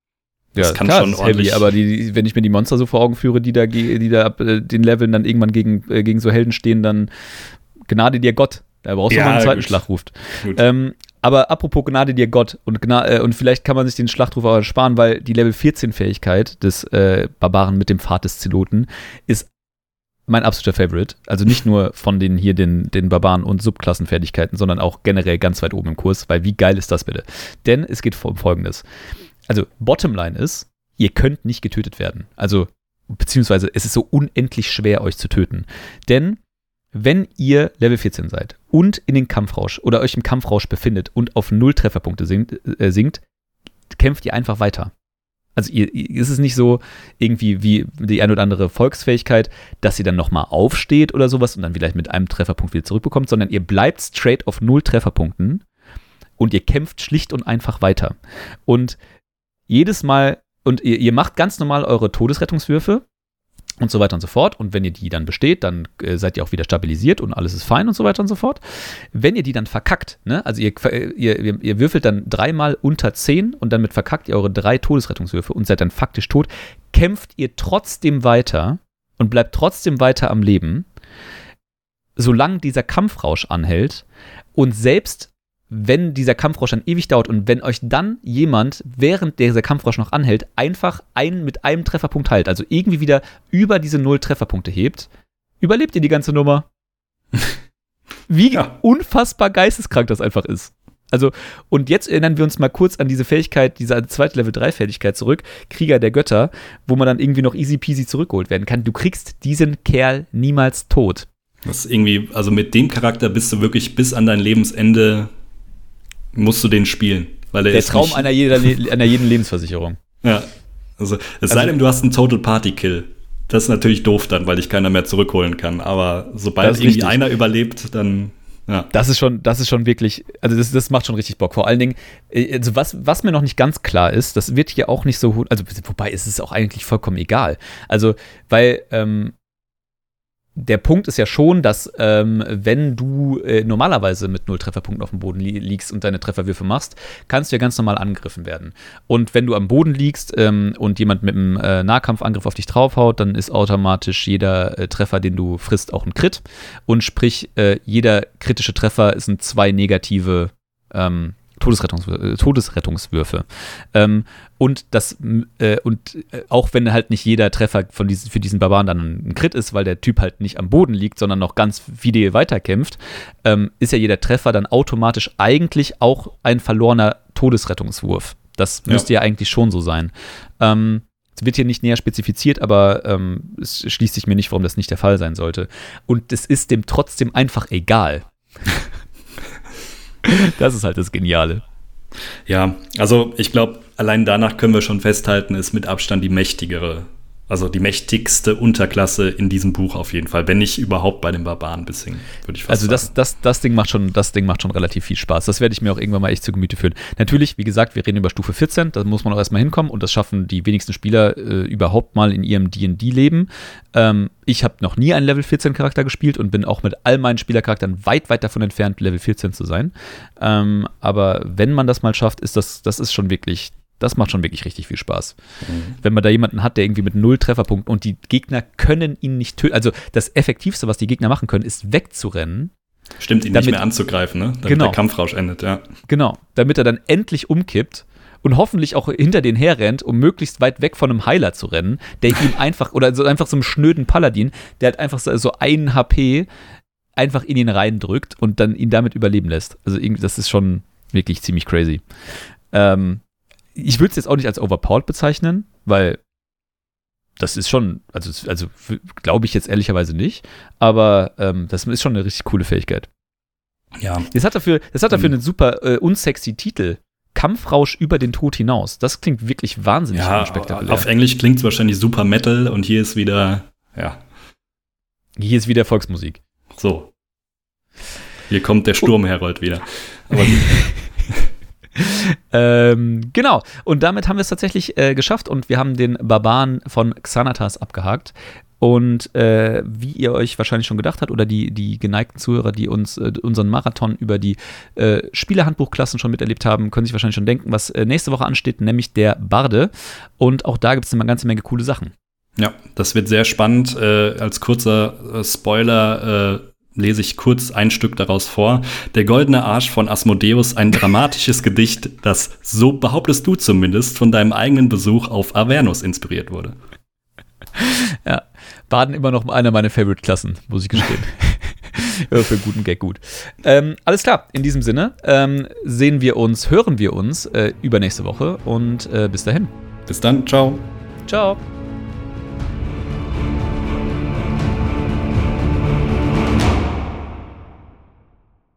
Das ja, kann klar, schon das ordentlich. Heavy, aber die, wenn ich mir die Monster so vor Augen führe, die da, die da ab äh, den Leveln dann irgendwann gegen, äh, gegen so Helden stehen, dann Gnade dir Gott. Da brauchst du ja, mal einen zweiten gut. Schlachtruf. Ähm, aber apropos Gnade dir Gott und, Gna äh, und vielleicht kann man sich den Schlachtruf auch ersparen, weil die Level 14 Fähigkeit des äh, Barbaren mit dem Pfad des Zeloten ist mein absoluter Favorite. Also nicht nur von den hier den, den Barbaren und Subklassenfertigkeiten, sondern auch generell ganz weit oben im Kurs, weil wie geil ist das bitte? Denn es geht um Folgendes. Also, Bottomline ist, ihr könnt nicht getötet werden. Also, beziehungsweise es ist so unendlich schwer, euch zu töten. Denn wenn ihr Level 14 seid und in den Kampfrausch oder euch im Kampfrausch befindet und auf null Trefferpunkte sinkt, äh, sinkt kämpft ihr einfach weiter. Also ihr, ist es nicht so irgendwie wie die ein oder andere Volksfähigkeit, dass ihr dann nochmal aufsteht oder sowas und dann vielleicht mit einem Trefferpunkt wieder zurückbekommt, sondern ihr bleibt straight auf null Trefferpunkten und ihr kämpft schlicht und einfach weiter. Und jedes Mal, und ihr, ihr macht ganz normal eure Todesrettungswürfe und so weiter und so fort. Und wenn ihr die dann besteht, dann äh, seid ihr auch wieder stabilisiert und alles ist fein und so weiter und so fort. Wenn ihr die dann verkackt, ne, also ihr, ihr, ihr würfelt dann dreimal unter 10 und damit verkackt ihr eure drei Todesrettungswürfe und seid dann faktisch tot, kämpft ihr trotzdem weiter und bleibt trotzdem weiter am Leben, solange dieser Kampfrausch anhält und selbst wenn dieser Kampfrausch dann ewig dauert und wenn euch dann jemand, während dieser Kampfrausch noch anhält, einfach einen mit einem Trefferpunkt heilt, also irgendwie wieder über diese null Trefferpunkte hebt, überlebt ihr die ganze Nummer. Wie ja. unfassbar geisteskrank das einfach ist. Also, und jetzt erinnern wir uns mal kurz an diese Fähigkeit, diese zweite Level 3 Fähigkeit zurück, Krieger der Götter, wo man dann irgendwie noch easy peasy zurückgeholt werden kann. Du kriegst diesen Kerl niemals tot. Das ist irgendwie, also mit dem Charakter bist du wirklich bis an dein Lebensende musst du den spielen. Weil der Traum einer, jeder, einer jeden Lebensversicherung. Ja. Also, es also, sei denn, du hast einen Total Party Kill. Das ist natürlich doof dann, weil ich keiner mehr zurückholen kann. Aber sobald irgendwie richtig. einer überlebt, dann. Ja. Das ist schon, das ist schon wirklich, also das, das macht schon richtig Bock. Vor allen Dingen, äh, also was, was mir noch nicht ganz klar ist, das wird hier auch nicht so, also wobei ist es auch eigentlich vollkommen egal. Also, weil ähm, der Punkt ist ja schon, dass ähm, wenn du äh, normalerweise mit null Trefferpunkten auf dem Boden li liegst und deine Trefferwürfe machst, kannst du ja ganz normal angegriffen werden. Und wenn du am Boden liegst ähm, und jemand mit einem äh, Nahkampfangriff auf dich draufhaut, dann ist automatisch jeder äh, Treffer, den du frisst, auch ein Crit. Und sprich, äh, jeder kritische Treffer sind zwei negative ähm, Todesrettungswürfe. Äh, Todesrettungswürfe. Ähm, und das, äh, und äh, auch wenn halt nicht jeder Treffer von diesen, für diesen Barbaren dann ein Crit ist, weil der Typ halt nicht am Boden liegt, sondern noch ganz fidel weiterkämpft, ähm, ist ja jeder Treffer dann automatisch eigentlich auch ein verlorener Todesrettungswurf. Das müsste ja, ja eigentlich schon so sein. Ähm, es wird hier nicht näher spezifiziert, aber ähm, es schließt sich mir nicht, warum das nicht der Fall sein sollte. Und es ist dem trotzdem einfach egal. das ist halt das Geniale. Ja, also ich glaube, allein danach können wir schon festhalten, ist mit Abstand die mächtigere also die mächtigste Unterklasse in diesem Buch auf jeden Fall, wenn nicht überhaupt bei den Barbaren bis würde ich fast Also das, das, das Ding macht schon, das Ding macht schon relativ viel Spaß. Das werde ich mir auch irgendwann mal echt zu Gemüte führen. Natürlich, wie gesagt, wir reden über Stufe 14, da muss man auch erstmal hinkommen und das schaffen die wenigsten Spieler äh, überhaupt mal in ihrem D&D-Leben. Ähm, ich habe noch nie einen Level 14 Charakter gespielt und bin auch mit all meinen Spielercharakteren weit, weit davon entfernt, Level 14 zu sein. Ähm, aber wenn man das mal schafft, ist das, das ist schon wirklich das macht schon wirklich richtig viel Spaß. Mhm. Wenn man da jemanden hat, der irgendwie mit null Trefferpunkten und die Gegner können ihn nicht töten. Also das Effektivste, was die Gegner machen können, ist wegzurennen. Stimmt, ihn damit, nicht mehr anzugreifen, ne? Damit genau, der Kampfrausch endet, ja. Genau, damit er dann endlich umkippt und hoffentlich auch hinter den herrennt, um möglichst weit weg von einem Heiler zu rennen, der ihm einfach, oder so einfach so einem schnöden Paladin, der hat einfach so, so einen HP einfach in ihn reindrückt und dann ihn damit überleben lässt. Also irgendwie, das ist schon wirklich ziemlich crazy. Ähm, ich würde es jetzt auch nicht als overpowered bezeichnen, weil das ist schon, also, also glaube ich jetzt ehrlicherweise nicht, aber ähm, das ist schon eine richtig coole Fähigkeit. Ja. Das hat dafür, das hat dafür mhm. einen super äh, unsexy Titel. Kampfrausch über den Tod hinaus. Das klingt wirklich wahnsinnig ja, spektakulär. Auf Englisch klingt es wahrscheinlich super Metal und hier ist wieder, ja. Hier ist wieder Volksmusik. So. Hier kommt der Sturmherold wieder. Aber ähm, genau. Und damit haben wir es tatsächlich äh, geschafft und wir haben den Barbaren von Xanatas abgehakt. Und äh, wie ihr euch wahrscheinlich schon gedacht habt, oder die, die geneigten Zuhörer, die uns äh, unseren Marathon über die äh, Spielerhandbuchklassen schon miterlebt haben, können sich wahrscheinlich schon denken, was äh, nächste Woche ansteht, nämlich der Barde. Und auch da gibt es eine ganze Menge coole Sachen. Ja, das wird sehr spannend. Äh, als kurzer äh, Spoiler lese ich kurz ein Stück daraus vor. Der goldene Arsch von Asmodeus, ein dramatisches Gedicht, das, so behauptest du zumindest, von deinem eigenen Besuch auf Avernus inspiriert wurde. Ja, Baden immer noch einer meiner Favorite-Klassen, muss ich gestehen. für guten Gag gut. Ähm, alles klar, in diesem Sinne ähm, sehen wir uns, hören wir uns äh, übernächste Woche und äh, bis dahin. Bis dann, ciao. Ciao.